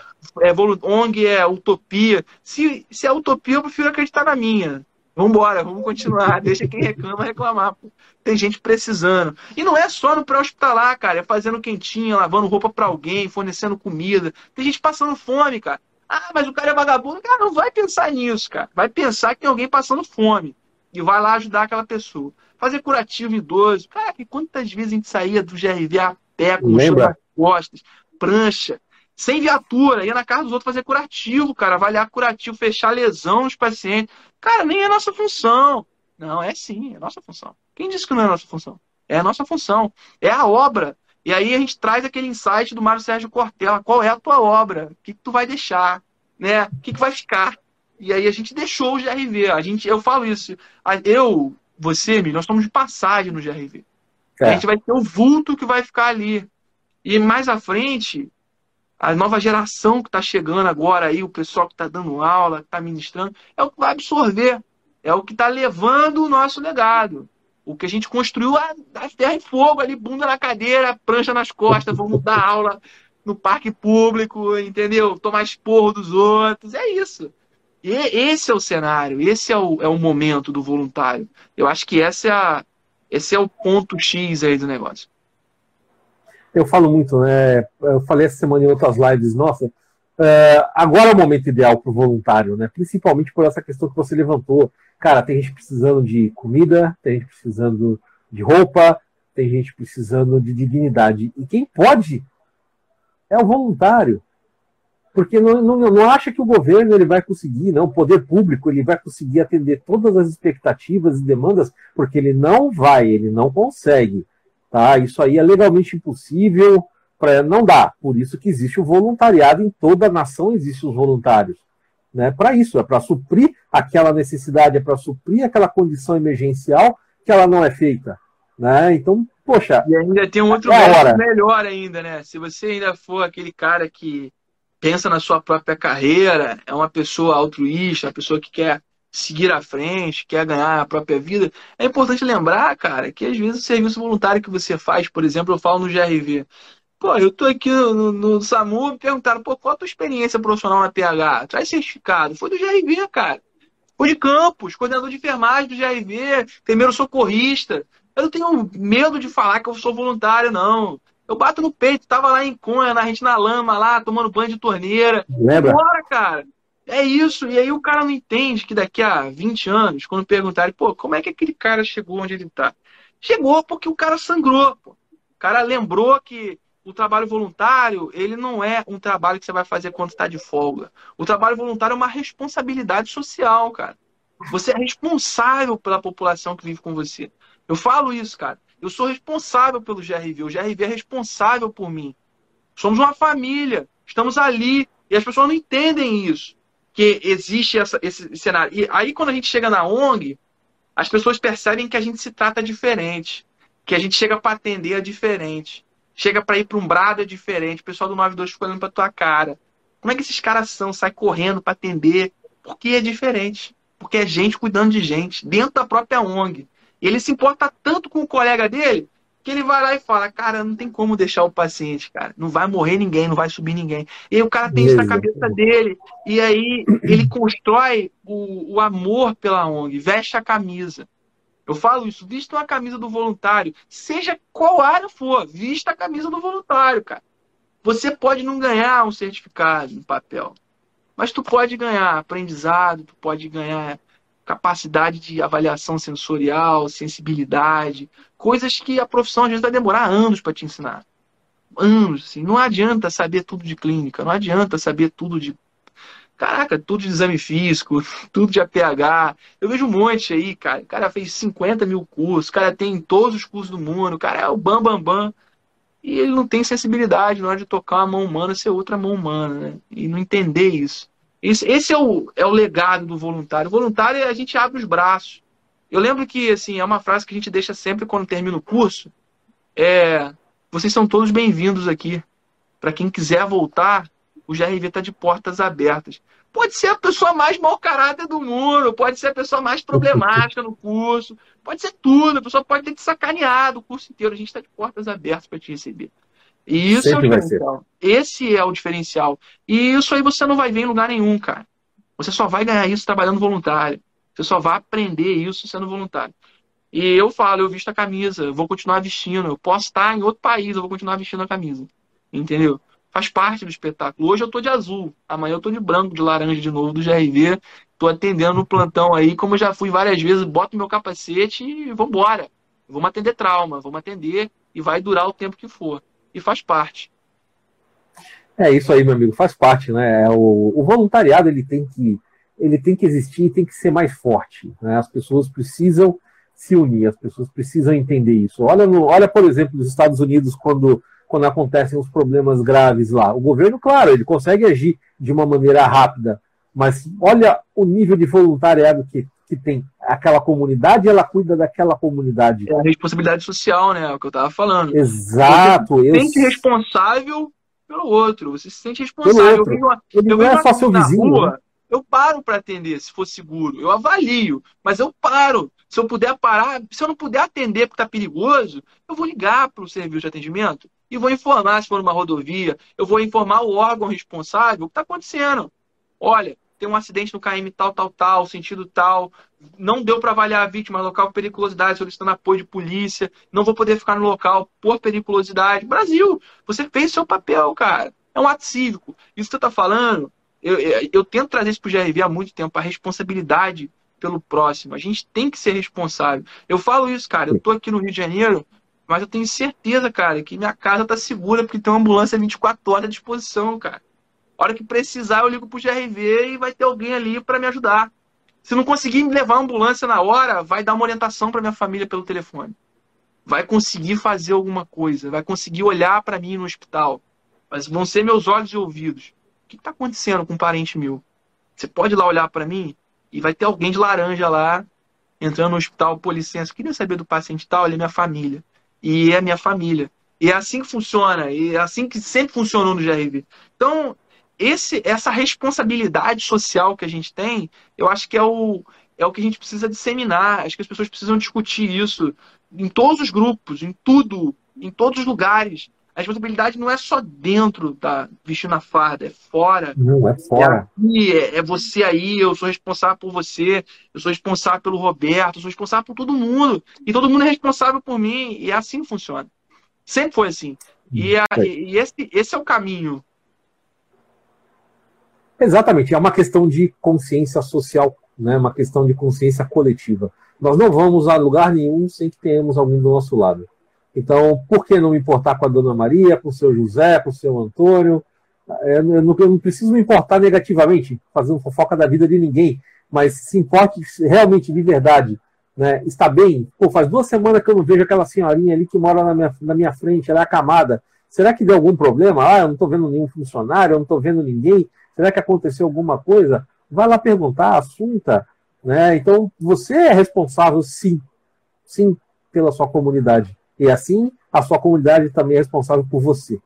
é, ONG é utopia. Se, se é utopia, eu prefiro acreditar na minha. Vambora, vamos continuar. [laughs] Deixa quem reclama reclamar. Pô. Tem gente precisando. E não é só no pré-hospitalar, cara. É fazendo quentinha, lavando roupa para alguém, fornecendo comida. Tem gente passando fome, cara. Ah, mas o cara é vagabundo. Cara, não vai pensar nisso, cara. Vai pensar que tem alguém passando fome. E vai lá ajudar aquela pessoa. Fazer curativo idoso. Cara, quantas vezes a gente saía do GRV a pé, com nas costas, prancha, sem viatura, ia na casa dos outros fazer curativo, cara, avaliar curativo, fechar lesão nos pacientes. Cara, nem é nossa função. Não, é sim, é nossa função. Quem disse que não é nossa função? É a nossa função. É a obra. E aí a gente traz aquele insight do Mário Sérgio Cortella. Qual é a tua obra? O que, que tu vai deixar? Né? O que, que vai ficar? E aí a gente deixou o GRV. A gente, eu falo isso. Eu, você, nós estamos de passagem no GRV. É. A gente vai ter o vulto que vai ficar ali. E mais à frente, a nova geração que está chegando agora aí, o pessoal que está dando aula, que está ministrando, é o que vai absorver, é o que está levando o nosso legado. O que a gente construiu a, a terra e fogo ali, bunda na cadeira, prancha nas costas, vamos dar aula no parque público, entendeu? Tomar esporro dos outros, é isso. E esse é o cenário, esse é o, é o momento do voluntário. Eu acho que essa é a, esse é o ponto X aí do negócio eu falo muito, né? Eu falei essa semana em outras lives, nossa, é, agora é o momento ideal para o voluntário, né? Principalmente por essa questão que você levantou. Cara, tem gente precisando de comida, tem gente precisando de roupa, tem gente precisando de dignidade. E quem pode é o voluntário. Porque não, não, não acha que o governo ele vai conseguir, não, o poder público ele vai conseguir atender todas as expectativas e demandas, porque ele não vai, ele não consegue. Tá? Isso aí é legalmente impossível, pra, não dá. Por isso que existe o voluntariado, em toda a nação existem os voluntários. Né? Para isso, é para suprir aquela necessidade, é para suprir aquela condição emergencial que ela não é feita. Né? Então, poxa. E ainda tem um outro é melhor ainda, né? Se você ainda for aquele cara que pensa na sua própria carreira, é uma pessoa altruísta, uma pessoa que quer seguir à frente, quer ganhar a própria vida, é importante lembrar, cara, que às vezes o serviço voluntário que você faz, por exemplo, eu falo no GRV. Pô, eu tô aqui no, no SAMU, me perguntaram, pô, qual a tua experiência profissional na PH? Traz certificado. Foi do GRV, cara. Foi de campus, coordenador de enfermagem do GRV, primeiro socorrista. Eu não tenho medo de falar que eu sou voluntário, não. Eu bato no peito, tava lá em Cunha, na gente na lama lá, tomando banho de torneira. Lembra? Bora, cara. É isso, e aí o cara não entende que daqui a 20 anos, quando perguntarem, pô, como é que aquele cara chegou onde ele está? Chegou porque o cara sangrou, pô. O cara lembrou que o trabalho voluntário, ele não é um trabalho que você vai fazer quando está de folga. O trabalho voluntário é uma responsabilidade social, cara. Você é responsável pela população que vive com você. Eu falo isso, cara. Eu sou responsável pelo GRV. O GRV é responsável por mim. Somos uma família. Estamos ali. E as pessoas não entendem isso que existe essa, esse cenário. E aí, quando a gente chega na ONG, as pessoas percebem que a gente se trata diferente, que a gente chega para atender a diferente, chega para ir para um brado é diferente, o pessoal do 92 fica olhando para tua cara. Como é que esses caras são? Sai correndo para atender? Porque é diferente. Porque é gente cuidando de gente, dentro da própria ONG. Ele se importa tanto com o colega dele que ele vai lá e fala, cara, não tem como deixar o paciente, cara. Não vai morrer ninguém, não vai subir ninguém. E o cara tem isso na cabeça dele. E aí ele constrói o, o amor pela ONG, veste a camisa. Eu falo isso, vista uma camisa do voluntário, seja qual área for, vista a camisa do voluntário, cara. Você pode não ganhar um certificado no papel, mas tu pode ganhar aprendizado, tu pode ganhar capacidade de avaliação sensorial, sensibilidade, coisas que a profissão às vezes vai demorar anos para te ensinar. Anos, assim. Não adianta saber tudo de clínica, não adianta saber tudo de. Caraca, tudo de exame físico, [laughs] tudo de APH. Eu vejo um monte aí, cara. O cara fez 50 mil cursos, o cara tem todos os cursos do mundo, o cara é o bam, bam, bam. E ele não tem sensibilidade na hora de tocar uma mão humana ser outra mão humana, né? E não entender isso. Esse, esse é, o, é o legado do voluntário. O voluntário a gente abre os braços. Eu lembro que assim é uma frase que a gente deixa sempre quando termina o curso. É, vocês são todos bem-vindos aqui. Para quem quiser voltar, o GRV está de portas abertas. Pode ser a pessoa mais mau caráter do mundo, pode ser a pessoa mais problemática no curso, pode ser tudo. A pessoa pode ter te sacaneado o curso inteiro. A gente está de portas abertas para te receber. E isso Sempre é o diferencial. Esse é o diferencial. E isso aí você não vai ver em lugar nenhum, cara. Você só vai ganhar isso trabalhando voluntário. Você só vai aprender isso sendo voluntário. E eu falo, eu visto a camisa, vou continuar vestindo. Eu posso estar em outro país, eu vou continuar vestindo a camisa. Entendeu? Faz parte do espetáculo. Hoje eu tô de azul, amanhã eu tô de branco, de laranja de novo, do GRV. Tô atendendo no plantão aí, como eu já fui várias vezes, boto meu capacete e vambora. Vamos atender trauma, vamos atender e vai durar o tempo que for. E faz parte. É isso aí, meu amigo, faz parte, né? É o, o voluntariado ele tem que ele tem que existir, tem que ser mais forte. Né? As pessoas precisam se unir, as pessoas precisam entender isso. Olha, no, olha por exemplo, nos Estados Unidos quando quando acontecem os problemas graves lá, o governo, claro, ele consegue agir de uma maneira rápida, mas olha o nível de voluntariado que que tem aquela comunidade, ela cuida daquela comunidade. É a responsabilidade social, né? É o que eu estava falando. Exato. Você se sente responsável pelo outro. Você se sente responsável. Eu vejo uma, Ele eu não é só seu vizinho. Rua, né? Eu paro para atender, se for seguro. Eu avalio, mas eu paro. Se eu puder parar, se eu não puder atender porque está perigoso, eu vou ligar para o serviço de atendimento e vou informar se for numa rodovia. Eu vou informar o órgão responsável o que está acontecendo. Olha, tem um acidente no KM tal, tal, tal, sentido tal, não deu para avaliar a vítima, local periculosidade, solicitando apoio de polícia, não vou poder ficar no local por periculosidade. Brasil, você fez seu papel, cara. É um ato cívico. Isso que você está falando, eu, eu, eu, tento trazer isso para o GRV há muito tempo, a responsabilidade pelo próximo. A gente tem que ser responsável. Eu falo isso, cara, eu tô aqui no Rio de Janeiro, mas eu tenho certeza, cara, que minha casa tá segura porque tem uma ambulância 24 horas à disposição, cara. Hora que precisar, eu ligo pro GRV e vai ter alguém ali para me ajudar. Se não conseguir me levar a ambulância na hora, vai dar uma orientação para minha família pelo telefone. Vai conseguir fazer alguma coisa, vai conseguir olhar para mim no hospital. Mas vão ser meus olhos e ouvidos. O que está acontecendo com um parente meu? Você pode ir lá olhar para mim e vai ter alguém de laranja lá entrando no hospital, pô, licença, queria saber do paciente tal, ele é minha família. E é minha família. E é assim que funciona, e é assim que sempre funcionou no GRV. Então, esse, essa responsabilidade social que a gente tem, eu acho que é o, é o que a gente precisa disseminar. Acho que as pessoas precisam discutir isso em todos os grupos, em tudo, em todos os lugares. A responsabilidade não é só dentro da vestindo a farda, é fora. Não, é fora. É, aqui, é, é, você aí, eu sou responsável por você, eu sou responsável pelo Roberto, eu sou responsável por todo mundo. E todo mundo é responsável por mim. E é assim que funciona. Sempre foi assim. E, a, e esse, esse é o caminho Exatamente, é uma questão de consciência social, né? uma questão de consciência coletiva. Nós não vamos a lugar nenhum sem que tenhamos alguém do nosso lado. Então, por que não me importar com a Dona Maria, com o seu José, com o seu Antônio? É, eu não, eu não preciso me importar negativamente, fazendo fofoca da vida de ninguém, mas se importe realmente de verdade, né? está bem. Pô, faz duas semanas que eu não vejo aquela senhorinha ali que mora na minha, na minha frente, ela é acamada. Será que deu algum problema? Ah, eu não estou vendo nenhum funcionário, eu não estou vendo ninguém. Será que aconteceu alguma coisa? Vai lá perguntar, assunta. Né? Então, você é responsável, sim, sim, pela sua comunidade. E assim, a sua comunidade também é responsável por você.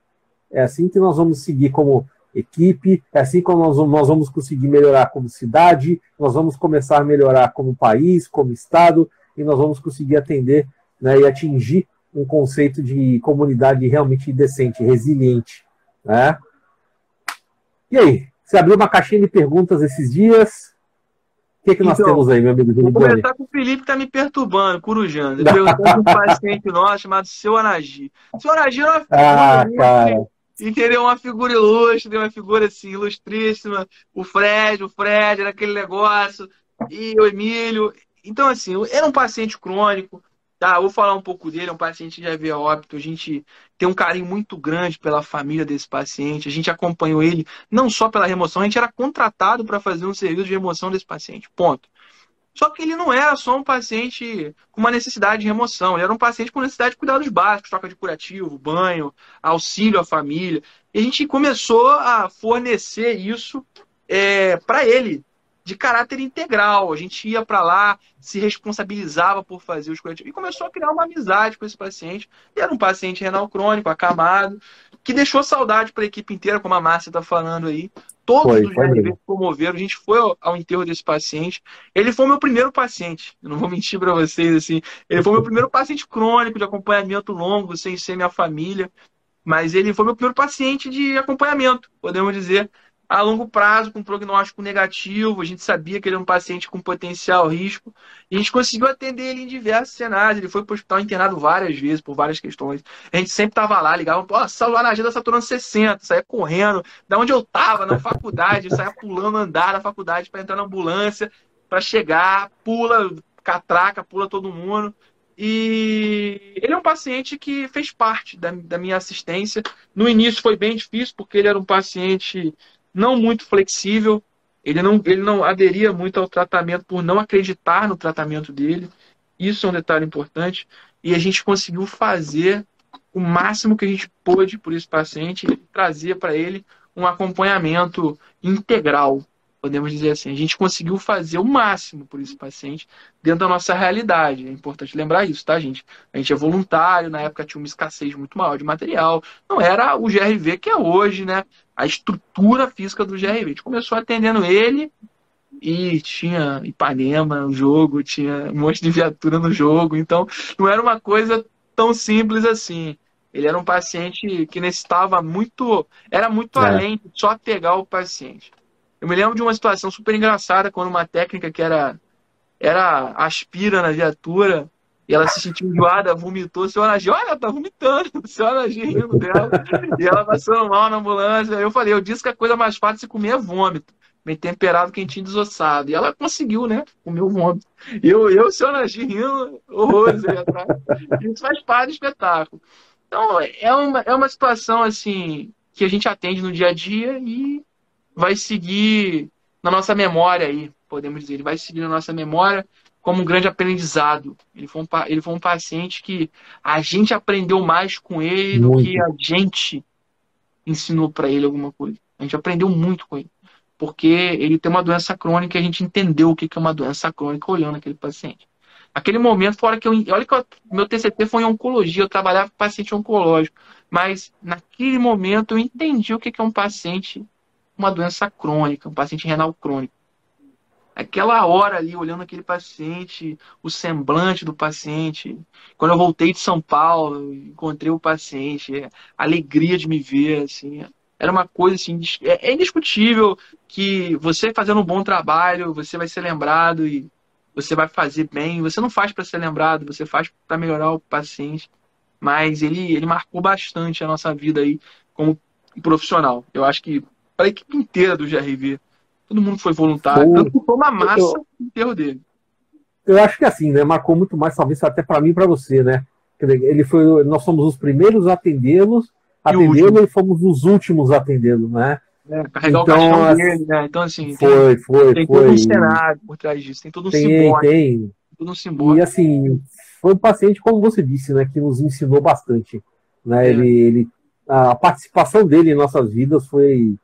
É assim que nós vamos seguir como equipe, é assim que nós, nós vamos conseguir melhorar como cidade, nós vamos começar a melhorar como país, como estado, e nós vamos conseguir atender né, e atingir um conceito de comunidade realmente decente, resiliente. Né? E aí, você abriu uma caixinha de perguntas esses dias. O que, que nós então, temos aí, meu amigo Vou começar com o Felipe que está me perturbando, corujando. Ele perguntou um [laughs] paciente nosso chamado Seu Anagi. Seu Anagi era uma figura. Ah, cara. Entendeu? Uma figura ilustre, uma figura assim, ilustríssima. O Fred, o Fred, era aquele negócio. E o Emílio. Então, assim, era um paciente crônico. Tá, vou falar um pouco dele, é um paciente que já veio a óbito. A gente tem um carinho muito grande pela família desse paciente. A gente acompanhou ele não só pela remoção, a gente era contratado para fazer um serviço de remoção desse paciente. Ponto. Só que ele não era só um paciente com uma necessidade de remoção, ele era um paciente com necessidade de cuidados básicos, troca de curativo, banho, auxílio à família. E a gente começou a fornecer isso é, para ele, de caráter integral. A gente ia para lá, se responsabilizava por fazer os coletivos e começou a criar uma amizade com esse paciente. E era um paciente renal crônico, acamado, que deixou saudade para a equipe inteira, como a Márcia está falando aí. Todos foi, os GRV promoveram, a gente foi ao, enterro desse paciente. Ele foi meu primeiro paciente, eu não vou [laughs] mentir para vocês assim. Ele foi meu primeiro paciente crônico de acompanhamento longo, sem ser minha família. Mas ele foi meu primeiro paciente de acompanhamento, podemos dizer a longo prazo, com prognóstico negativo. A gente sabia que ele era um paciente com potencial risco. E a gente conseguiu atender ele em diversos cenários. Ele foi para o hospital internado várias vezes, por várias questões. A gente sempre estava lá, ligava, pô, celular na agenda saturando 60, saía correndo. Da onde eu estava, na faculdade, saía pulando andar na faculdade para entrar na ambulância, para chegar, pula, catraca, pula todo mundo. E ele é um paciente que fez parte da, da minha assistência. No início foi bem difícil, porque ele era um paciente não muito flexível, ele não, ele não aderia muito ao tratamento por não acreditar no tratamento dele. Isso é um detalhe importante. E a gente conseguiu fazer o máximo que a gente pôde por esse paciente e trazer para ele um acompanhamento integral, podemos dizer assim. A gente conseguiu fazer o máximo por esse paciente dentro da nossa realidade. É importante lembrar isso, tá, gente? A gente é voluntário, na época tinha uma escassez muito maior de material. Não era o GRV que é hoje, né? A estrutura física do GRV. A gente começou atendendo ele e tinha Ipanema no jogo, tinha um monte de viatura no jogo, então não era uma coisa tão simples assim. Ele era um paciente que necessitava muito, era muito é. além de só pegar o paciente. Eu me lembro de uma situação super engraçada quando uma técnica que era era aspira na viatura e ela se sentiu enjoada, vomitou. Seu Anagi, olha, tá vomitando. Seu Anagi rindo dela. e ela passando mal na ambulância. Eu falei, eu disse que a coisa mais fácil de se comer é vômito. Bem temperado, quentinho, desossado. E ela conseguiu, né? Comer o vômito. E eu, eu seu Anagi rindo, horrores aí atrás. Isso faz parte do espetáculo. Então, é uma, é uma situação, assim, que a gente atende no dia a dia e vai seguir na nossa memória aí, podemos dizer. Ele vai seguir na nossa memória como um grande aprendizado. Ele foi um, ele foi um paciente que a gente aprendeu mais com ele muito. do que a gente ensinou para ele alguma coisa. A gente aprendeu muito com ele. Porque ele tem uma doença crônica e a gente entendeu o que é uma doença crônica olhando aquele paciente. Aquele momento, fora que eu. Olha que eu, meu TCT foi em oncologia, eu trabalhava com paciente oncológico. Mas naquele momento eu entendi o que é um paciente, uma doença crônica, um paciente renal crônico aquela hora ali, olhando aquele paciente, o semblante do paciente. Quando eu voltei de São Paulo, encontrei o paciente, a alegria de me ver, assim, era uma coisa assim, é, é indiscutível que você fazendo um bom trabalho, você vai ser lembrado e você vai fazer bem. Você não faz para ser lembrado, você faz para melhorar o paciente. Mas ele, ele marcou bastante a nossa vida aí como profissional. Eu acho que para a equipe inteira do GRV Todo mundo foi voluntário. Foi, tanto uma massa eu, o enterro dele. Eu acho que assim, né? Marcou muito mais, talvez até para mim e para você, né? Ele foi, nós fomos os primeiros a atendê-los, atendê-lo e fomos os últimos a atendê-lo, né? É, carregar então, o caixão dele, né? Então, assim, foi, tem, foi, tem foi. todo um cenário por trás disso, tem todo um tem, simbólico. Tem. Todo um simbólico. E assim, foi um paciente, como você disse, né, que nos ensinou bastante. Né? É. Ele, ele, a participação dele em nossas vidas foi,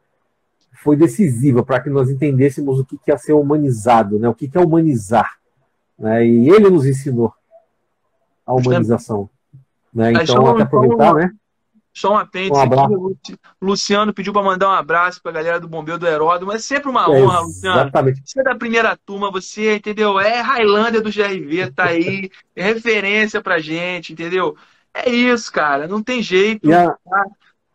foi decisiva para que nós entendêssemos o que é ser humanizado, né? o que é humanizar. Né? E ele nos ensinou a humanização. Né? Então, até aproveitar, né? Só um apêndice um aqui. Luciano pediu para mandar um abraço para a galera do Bombeiro do Heródoto. É sempre uma honra, é, Luciano. Exatamente. Você é da primeira turma, você, entendeu? É Highlander do GRV, tá aí. [laughs] É referência pra gente, entendeu? É isso, cara. Não tem jeito. Tá?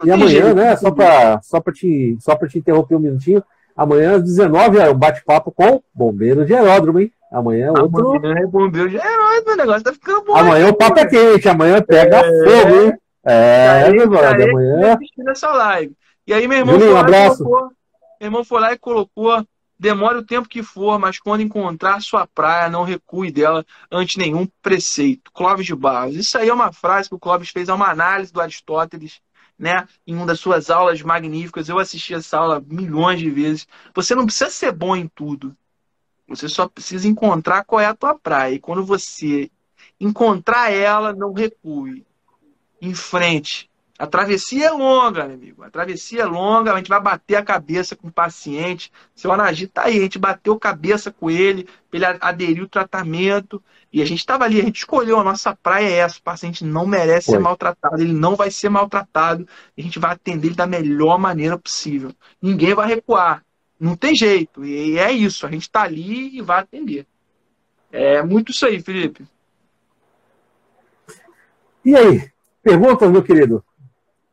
E amanhã, né, só para só te, só te interromper um minutinho, amanhã às 19 é um bate-papo com Bombeiro de Aeródromo, hein? Amanhã é outro. Amanhã é Bombeiro de Aeródromo, o negócio tá ficando bom. Amanhã o papo é quente, amanhã pega é... fogo, hein? É, é verdade, amanhã. Nessa live. E aí, meu irmão, Julinho, um abraço. Colocou, meu irmão foi lá e colocou demore o tempo que for, mas quando encontrar sua praia, não recue dela ante nenhum preceito. Clóvis de Barros. Isso aí é uma frase que o Clóvis fez, é uma análise do Aristóteles né, em uma das suas aulas magníficas. Eu assisti essa aula milhões de vezes. Você não precisa ser bom em tudo. Você só precisa encontrar qual é a tua praia. E quando você encontrar ela, não recue. Em frente. A travessia é longa, meu amigo. A travessia é longa, a gente vai bater a cabeça com o paciente. Seu Anagi tá aí, a gente bateu cabeça com ele, ele aderiu o tratamento. E a gente estava ali, a gente escolheu a nossa praia é essa. O paciente não merece Foi. ser maltratado, ele não vai ser maltratado. E a gente vai atender ele da melhor maneira possível. Ninguém vai recuar. Não tem jeito. E é isso, a gente está ali e vai atender. É muito isso aí, Felipe. E aí? Perguntas, meu querido?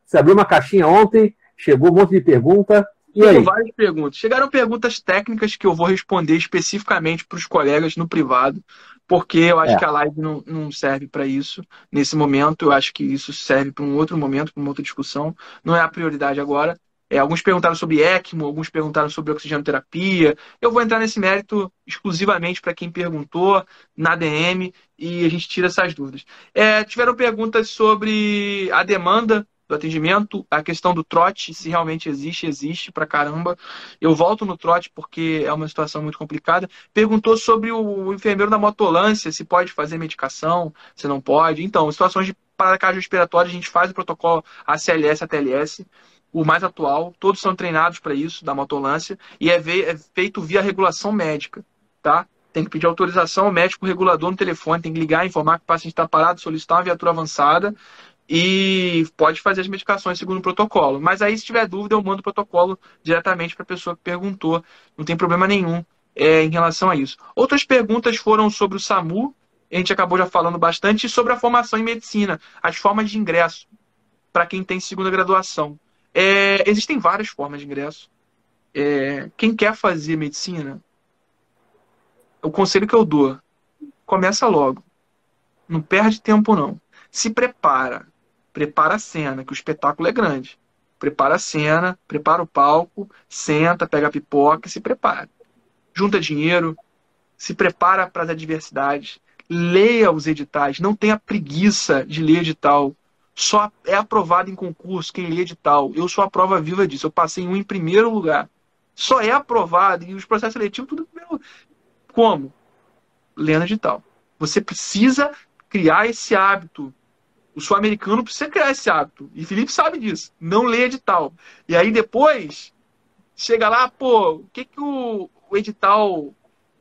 Você abriu uma caixinha ontem, chegou um monte de pergunta. E aí? várias perguntas. Chegaram perguntas técnicas que eu vou responder especificamente para os colegas no privado, porque eu acho é. que a live não, não serve para isso nesse momento. Eu acho que isso serve para um outro momento, para uma outra discussão. Não é a prioridade agora. É, alguns perguntaram sobre ECMO, alguns perguntaram sobre oxigenoterapia. Eu vou entrar nesse mérito exclusivamente para quem perguntou na DM e a gente tira essas dúvidas. É, tiveram perguntas sobre a demanda do atendimento, a questão do trote, se realmente existe, existe pra caramba. Eu volto no trote porque é uma situação muito complicada. Perguntou sobre o enfermeiro da motolância, se pode fazer medicação, se não pode. Então, situações de parada cardiorrespiratória, a gente faz o protocolo ACLS, ATLS, o mais atual, todos são treinados para isso, da motolância, e é, é feito via regulação médica, tá? Tem que pedir autorização ao médico regulador no telefone, tem que ligar, informar que o paciente está parado, solicitar uma viatura avançada e pode fazer as medicações segundo o protocolo. Mas aí, se tiver dúvida, eu mando o protocolo diretamente para a pessoa que perguntou. Não tem problema nenhum é, em relação a isso. Outras perguntas foram sobre o SAMU, a gente acabou já falando bastante, e sobre a formação em medicina, as formas de ingresso para quem tem segunda graduação. É, existem várias formas de ingresso. É, quem quer fazer medicina, o conselho que eu dou, começa logo. Não perde tempo, não. Se prepara prepara a cena, que o espetáculo é grande. Prepara a cena, prepara o palco, senta, pega a pipoca e se prepara. Junta dinheiro, se prepara para as adversidades, leia os editais, não tenha preguiça de ler edital. Só é aprovado em concurso quem lê edital. Eu sou a prova viva disso. Eu passei um em primeiro lugar. Só é aprovado e os processos seletivos tudo. Como? Lendo edital. Você precisa criar esse hábito o sul-americano precisa criar esse hábito. E Felipe sabe disso. Não lê edital. E aí depois, chega lá, pô, o que, que o, o edital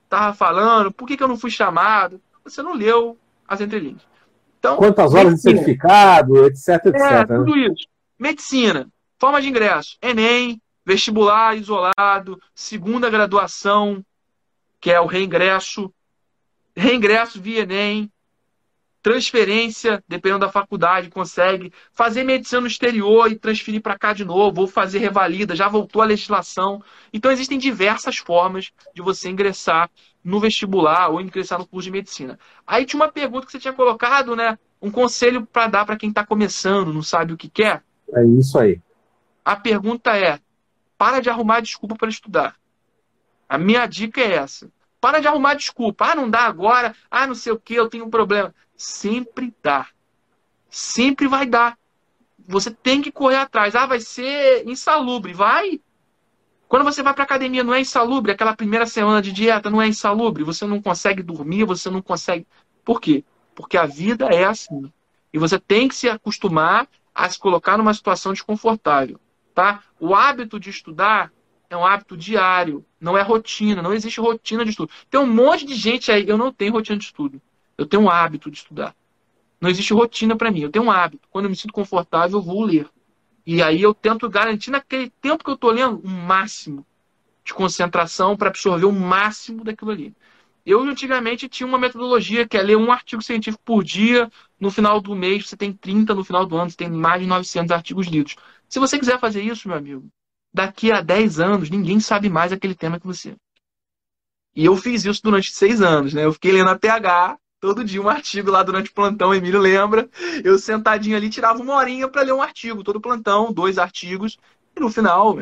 tava falando? Por que, que eu não fui chamado? Você não leu as entrelinhas. Então, Quantas horas medicina. de certificado, etc, etc. É, né? tudo isso. Medicina, forma de ingresso, Enem, vestibular isolado, segunda graduação, que é o reingresso, reingresso via Enem, transferência, dependendo da faculdade, consegue fazer medicina no exterior e transferir para cá de novo, ou fazer revalida, já voltou a legislação. Então existem diversas formas de você ingressar no vestibular ou ingressar no curso de medicina. Aí tinha uma pergunta que você tinha colocado, né? Um conselho para dar para quem está começando, não sabe o que quer. É isso aí. A pergunta é: para de arrumar desculpa para estudar. A minha dica é essa. Para de arrumar desculpa. Ah, não dá agora. Ah, não sei o que, eu tenho um problema. Sempre dá. Sempre vai dar. Você tem que correr atrás. Ah, vai ser insalubre. Vai. Quando você vai para academia, não é insalubre. Aquela primeira semana de dieta não é insalubre. Você não consegue dormir, você não consegue. Por quê? Porque a vida é assim. E você tem que se acostumar a se colocar numa situação desconfortável. Tá? O hábito de estudar é um hábito diário, não é rotina, não existe rotina de estudo. Tem um monte de gente aí, eu não tenho rotina de estudo. Eu tenho um hábito de estudar. Não existe rotina para mim. Eu tenho um hábito. Quando eu me sinto confortável, eu vou ler. E aí eu tento garantir naquele tempo que eu estou lendo um máximo de concentração para absorver o máximo daquilo ali. Eu antigamente tinha uma metodologia que é ler um artigo científico por dia. No final do mês você tem 30, no final do ano você tem mais de 900 artigos lidos. Se você quiser fazer isso, meu amigo, daqui a 10 anos ninguém sabe mais aquele tema que você. E eu fiz isso durante seis anos, né? Eu fiquei lendo a TH Todo dia um artigo lá durante o plantão, Emílio lembra. Eu sentadinho ali tirava uma horinha para ler um artigo, todo plantão, dois artigos. E no final,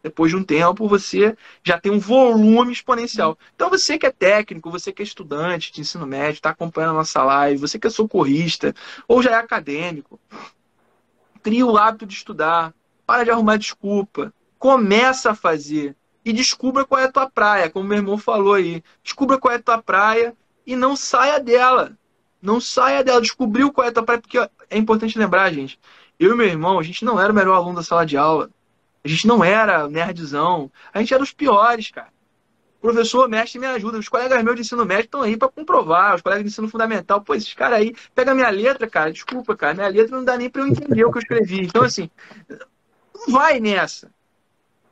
depois de um tempo, você já tem um volume exponencial. Então, você que é técnico, você que é estudante de ensino médio, está acompanhando a nossa live, você que é socorrista ou já é acadêmico, cria o hábito de estudar, para de arrumar desculpa, começa a fazer e descubra qual é a tua praia, como meu irmão falou aí. Descubra qual é a tua praia e não saia dela. Não saia dela. Descobriu qual é a tua praia, porque é importante lembrar, gente. Eu e meu irmão, a gente não era o melhor aluno da sala de aula. A gente não era nerdzão. A gente era os piores, cara. Professor, mestre, me ajuda. Os colegas meus de ensino médio estão aí para comprovar. Os colegas de ensino fundamental. Pô, esses caras aí, pega minha letra, cara. Desculpa, cara. Minha letra não dá nem para eu entender o que eu escrevi. Então, assim, não vai nessa.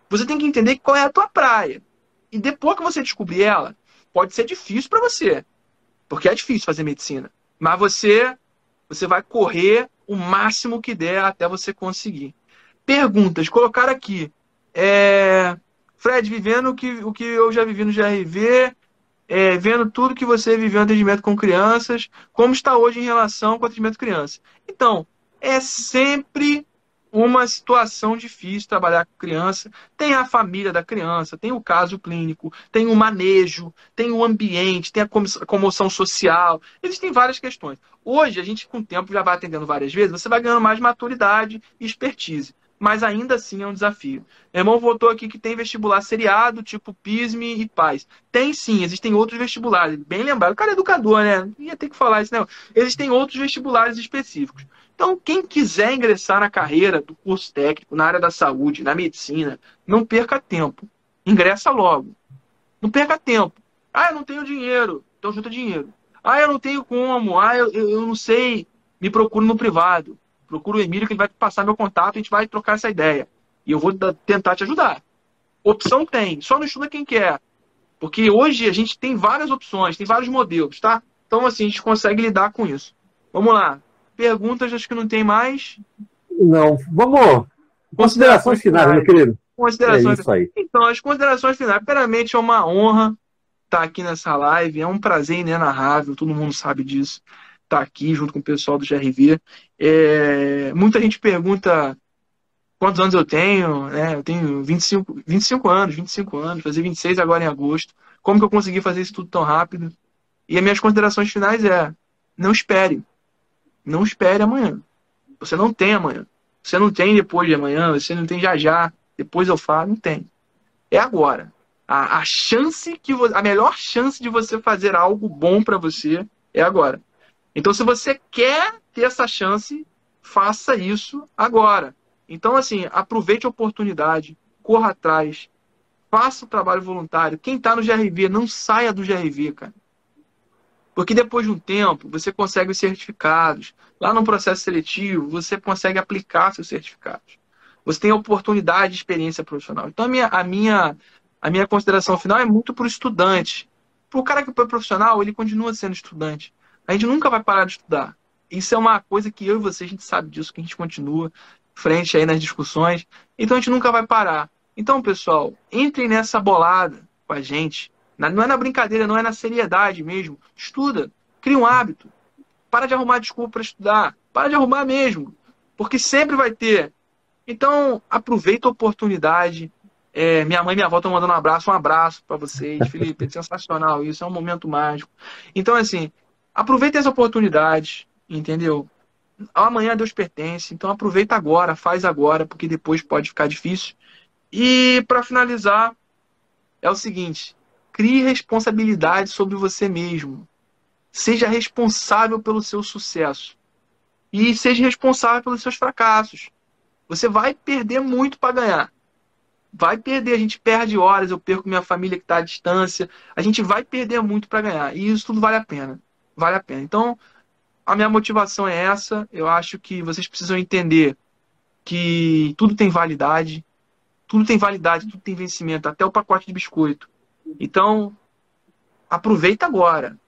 Você tem que entender qual é a tua praia. E depois que você descobrir ela, pode ser difícil para você. Porque é difícil fazer medicina. Mas você, você vai correr o máximo que der até você conseguir. Perguntas. Colocar aqui. É... Fred, vivendo o que, o que eu já vivi no GRV, é, vendo tudo que você viveu no atendimento com crianças, como está hoje em relação com o atendimento criança. Então, é sempre uma situação difícil trabalhar com criança. Tem a família da criança, tem o caso clínico, tem o manejo, tem o ambiente, tem a comoção social. Existem várias questões. Hoje, a gente, com o tempo, já vai atendendo várias vezes, você vai ganhando mais maturidade e expertise. Mas ainda assim é um desafio. Meu irmão voltou aqui que tem vestibular seriado, tipo PISME e PAIS. Tem sim, existem outros vestibulares. Bem lembrado. O cara é educador, né? Ia ter que falar isso, não. Existem outros vestibulares específicos. Então, quem quiser ingressar na carreira do curso técnico, na área da saúde, na medicina, não perca tempo. Ingressa logo. Não perca tempo. Ah, eu não tenho dinheiro. Então junta dinheiro. Ah, eu não tenho como. Ah, eu, eu, eu não sei. Me procure no privado. Procura o Emílio que ele vai passar meu contato a gente vai trocar essa ideia. E eu vou tentar te ajudar. Opção tem. Só não estuda quem quer. Porque hoje a gente tem várias opções, tem vários modelos, tá? Então, assim, a gente consegue lidar com isso. Vamos lá. Perguntas, acho que não tem mais. Não, vamos. Considerações finais, meu querido. Considerações. É isso aí. Então, as considerações finais. Primeiramente, é uma honra estar aqui nessa live. É um prazer inenarrável, todo mundo sabe disso. Estar aqui junto com o pessoal do GRV. É... Muita gente pergunta quantos anos eu tenho, né? Eu tenho 25, 25 anos, 25 anos, fazer 26 agora em agosto. Como que eu consegui fazer isso tudo tão rápido? E as minhas considerações finais é: não espere. Não espere amanhã. Você não tem amanhã. Você não tem depois de amanhã, você não tem já já, depois eu falo, não tem. É agora. A, a chance que a melhor chance de você fazer algo bom para você é agora. Então, se você quer ter essa chance, faça isso agora. Então, assim, aproveite a oportunidade, corra atrás, faça o trabalho voluntário. Quem está no GRV, não saia do GRV, cara. Porque depois de um tempo, você consegue os certificados. Lá no processo seletivo, você consegue aplicar seus certificados. Você tem oportunidade de experiência profissional. Então, a minha, a minha, a minha consideração final é muito para o estudante. Para o cara que foi profissional, ele continua sendo estudante. A gente nunca vai parar de estudar. Isso é uma coisa que eu e você, a gente sabe disso, que a gente continua frente aí nas discussões. Então, a gente nunca vai parar. Então, pessoal, entrem nessa bolada com a gente. Não é na brincadeira, não é na seriedade mesmo. Estuda, cria um hábito. Para de arrumar desculpa para estudar. Para de arrumar mesmo. Porque sempre vai ter. Então, aproveita a oportunidade. É, minha mãe e minha avó estão mandando um abraço. Um abraço para vocês, [laughs] Felipe. É sensacional isso. É um momento mágico. Então, assim, aproveita essa oportunidade. Entendeu? Amanhã Deus pertence. Então, aproveita agora. Faz agora, porque depois pode ficar difícil. E, para finalizar, é o seguinte Crie responsabilidade sobre você mesmo. Seja responsável pelo seu sucesso. E seja responsável pelos seus fracassos. Você vai perder muito para ganhar. Vai perder, a gente perde horas, eu perco minha família que está à distância. A gente vai perder muito para ganhar. E isso tudo vale a pena. Vale a pena. Então, a minha motivação é essa. Eu acho que vocês precisam entender que tudo tem validade. Tudo tem validade, tudo tem vencimento, até o pacote de biscoito. Então, aproveita agora.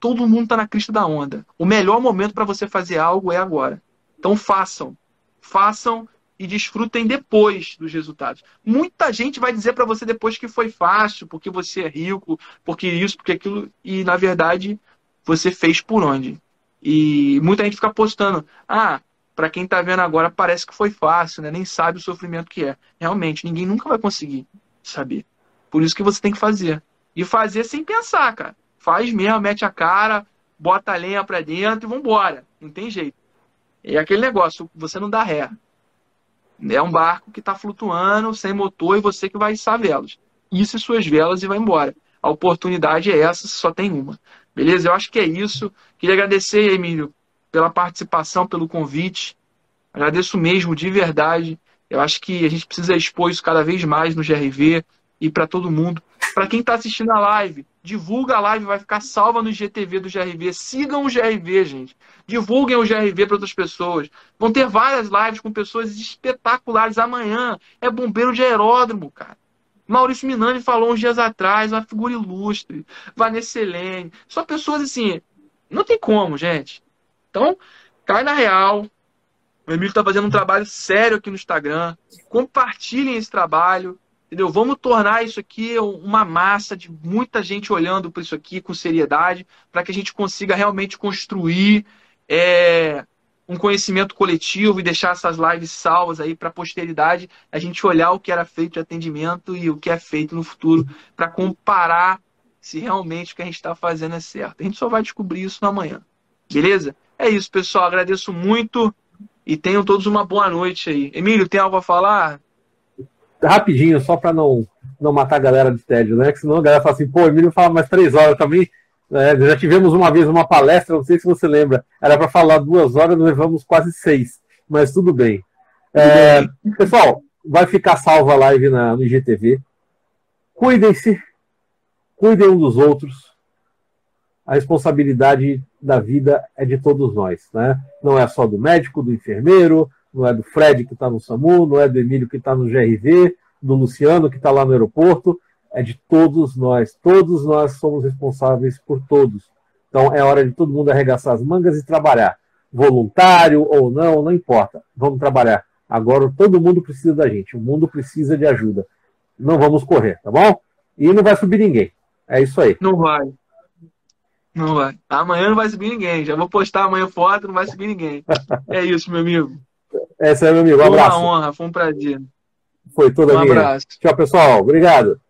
Todo mundo está na crista da onda. O melhor momento para você fazer algo é agora. Então façam. Façam e desfrutem depois dos resultados. Muita gente vai dizer para você depois que foi fácil, porque você é rico, porque isso, porque aquilo, e na verdade você fez por onde. E muita gente fica postando: "Ah, para quem está vendo agora parece que foi fácil, né? Nem sabe o sofrimento que é". Realmente, ninguém nunca vai conseguir saber. Por isso que você tem que fazer. E fazer sem pensar, cara. Faz mesmo, mete a cara, bota a lenha pra dentro e vambora. Não tem jeito. É aquele negócio, você não dá ré. É um barco que está flutuando, sem motor, e você que vai içar velas. Isso e suas velas e vai embora. A oportunidade é essa, só tem uma. Beleza? Eu acho que é isso. Queria agradecer, Emílio, pela participação, pelo convite. Agradeço mesmo, de verdade. Eu acho que a gente precisa expor isso cada vez mais no GRV e para todo mundo. Para quem está assistindo a live, divulga a live, vai ficar salva no GTV do GRV. Sigam o GRV, gente. Divulguem o GRV para outras pessoas. Vão ter várias lives com pessoas espetaculares amanhã. É bombeiro de aeródromo, cara. Maurício Minani falou uns dias atrás, uma figura ilustre. Vanessa Helene. Só pessoas assim. Não tem como, gente. Então, cai na real. O Emílio está fazendo um trabalho sério aqui no Instagram. Compartilhem esse trabalho. Entendeu? Vamos tornar isso aqui uma massa de muita gente olhando para isso aqui com seriedade, para que a gente consiga realmente construir é, um conhecimento coletivo e deixar essas lives salvas aí para a posteridade, a gente olhar o que era feito de atendimento e o que é feito no futuro, para comparar se realmente o que a gente está fazendo é certo. A gente só vai descobrir isso na manhã. Beleza? É isso, pessoal. Agradeço muito e tenham todos uma boa noite aí. Emílio, tem algo a falar? Rapidinho, só para não, não matar a galera de tédio, né? Que senão a galera fala assim, pô, Emílio fala mais três horas também. É, já tivemos uma vez uma palestra, não sei se você lembra, era para falar duas horas, levamos quase seis, mas tudo bem. É, pessoal, vai ficar salva a live na, no IGTV. Cuidem-se, cuidem um dos outros. A responsabilidade da vida é de todos nós, né? Não é só do médico, do enfermeiro, não é do Fred que está no SAMU, não é do Emílio que está no GRV, do Luciano que está lá no aeroporto, é de todos nós. Todos nós somos responsáveis por todos. Então é hora de todo mundo arregaçar as mangas e trabalhar. Voluntário ou não, não importa. Vamos trabalhar. Agora todo mundo precisa da gente. O mundo precisa de ajuda. Não vamos correr, tá bom? E não vai subir ninguém. É isso aí. Não vai. Não vai. Amanhã não vai subir ninguém. Já vou postar amanhã foto, não vai subir ninguém. [laughs] É isso, meu amigo. Essa é, meu amigo. Um foi abraço. uma honra, foi um prazer. Foi toda um minha. abraço. Tchau, pessoal. Obrigado.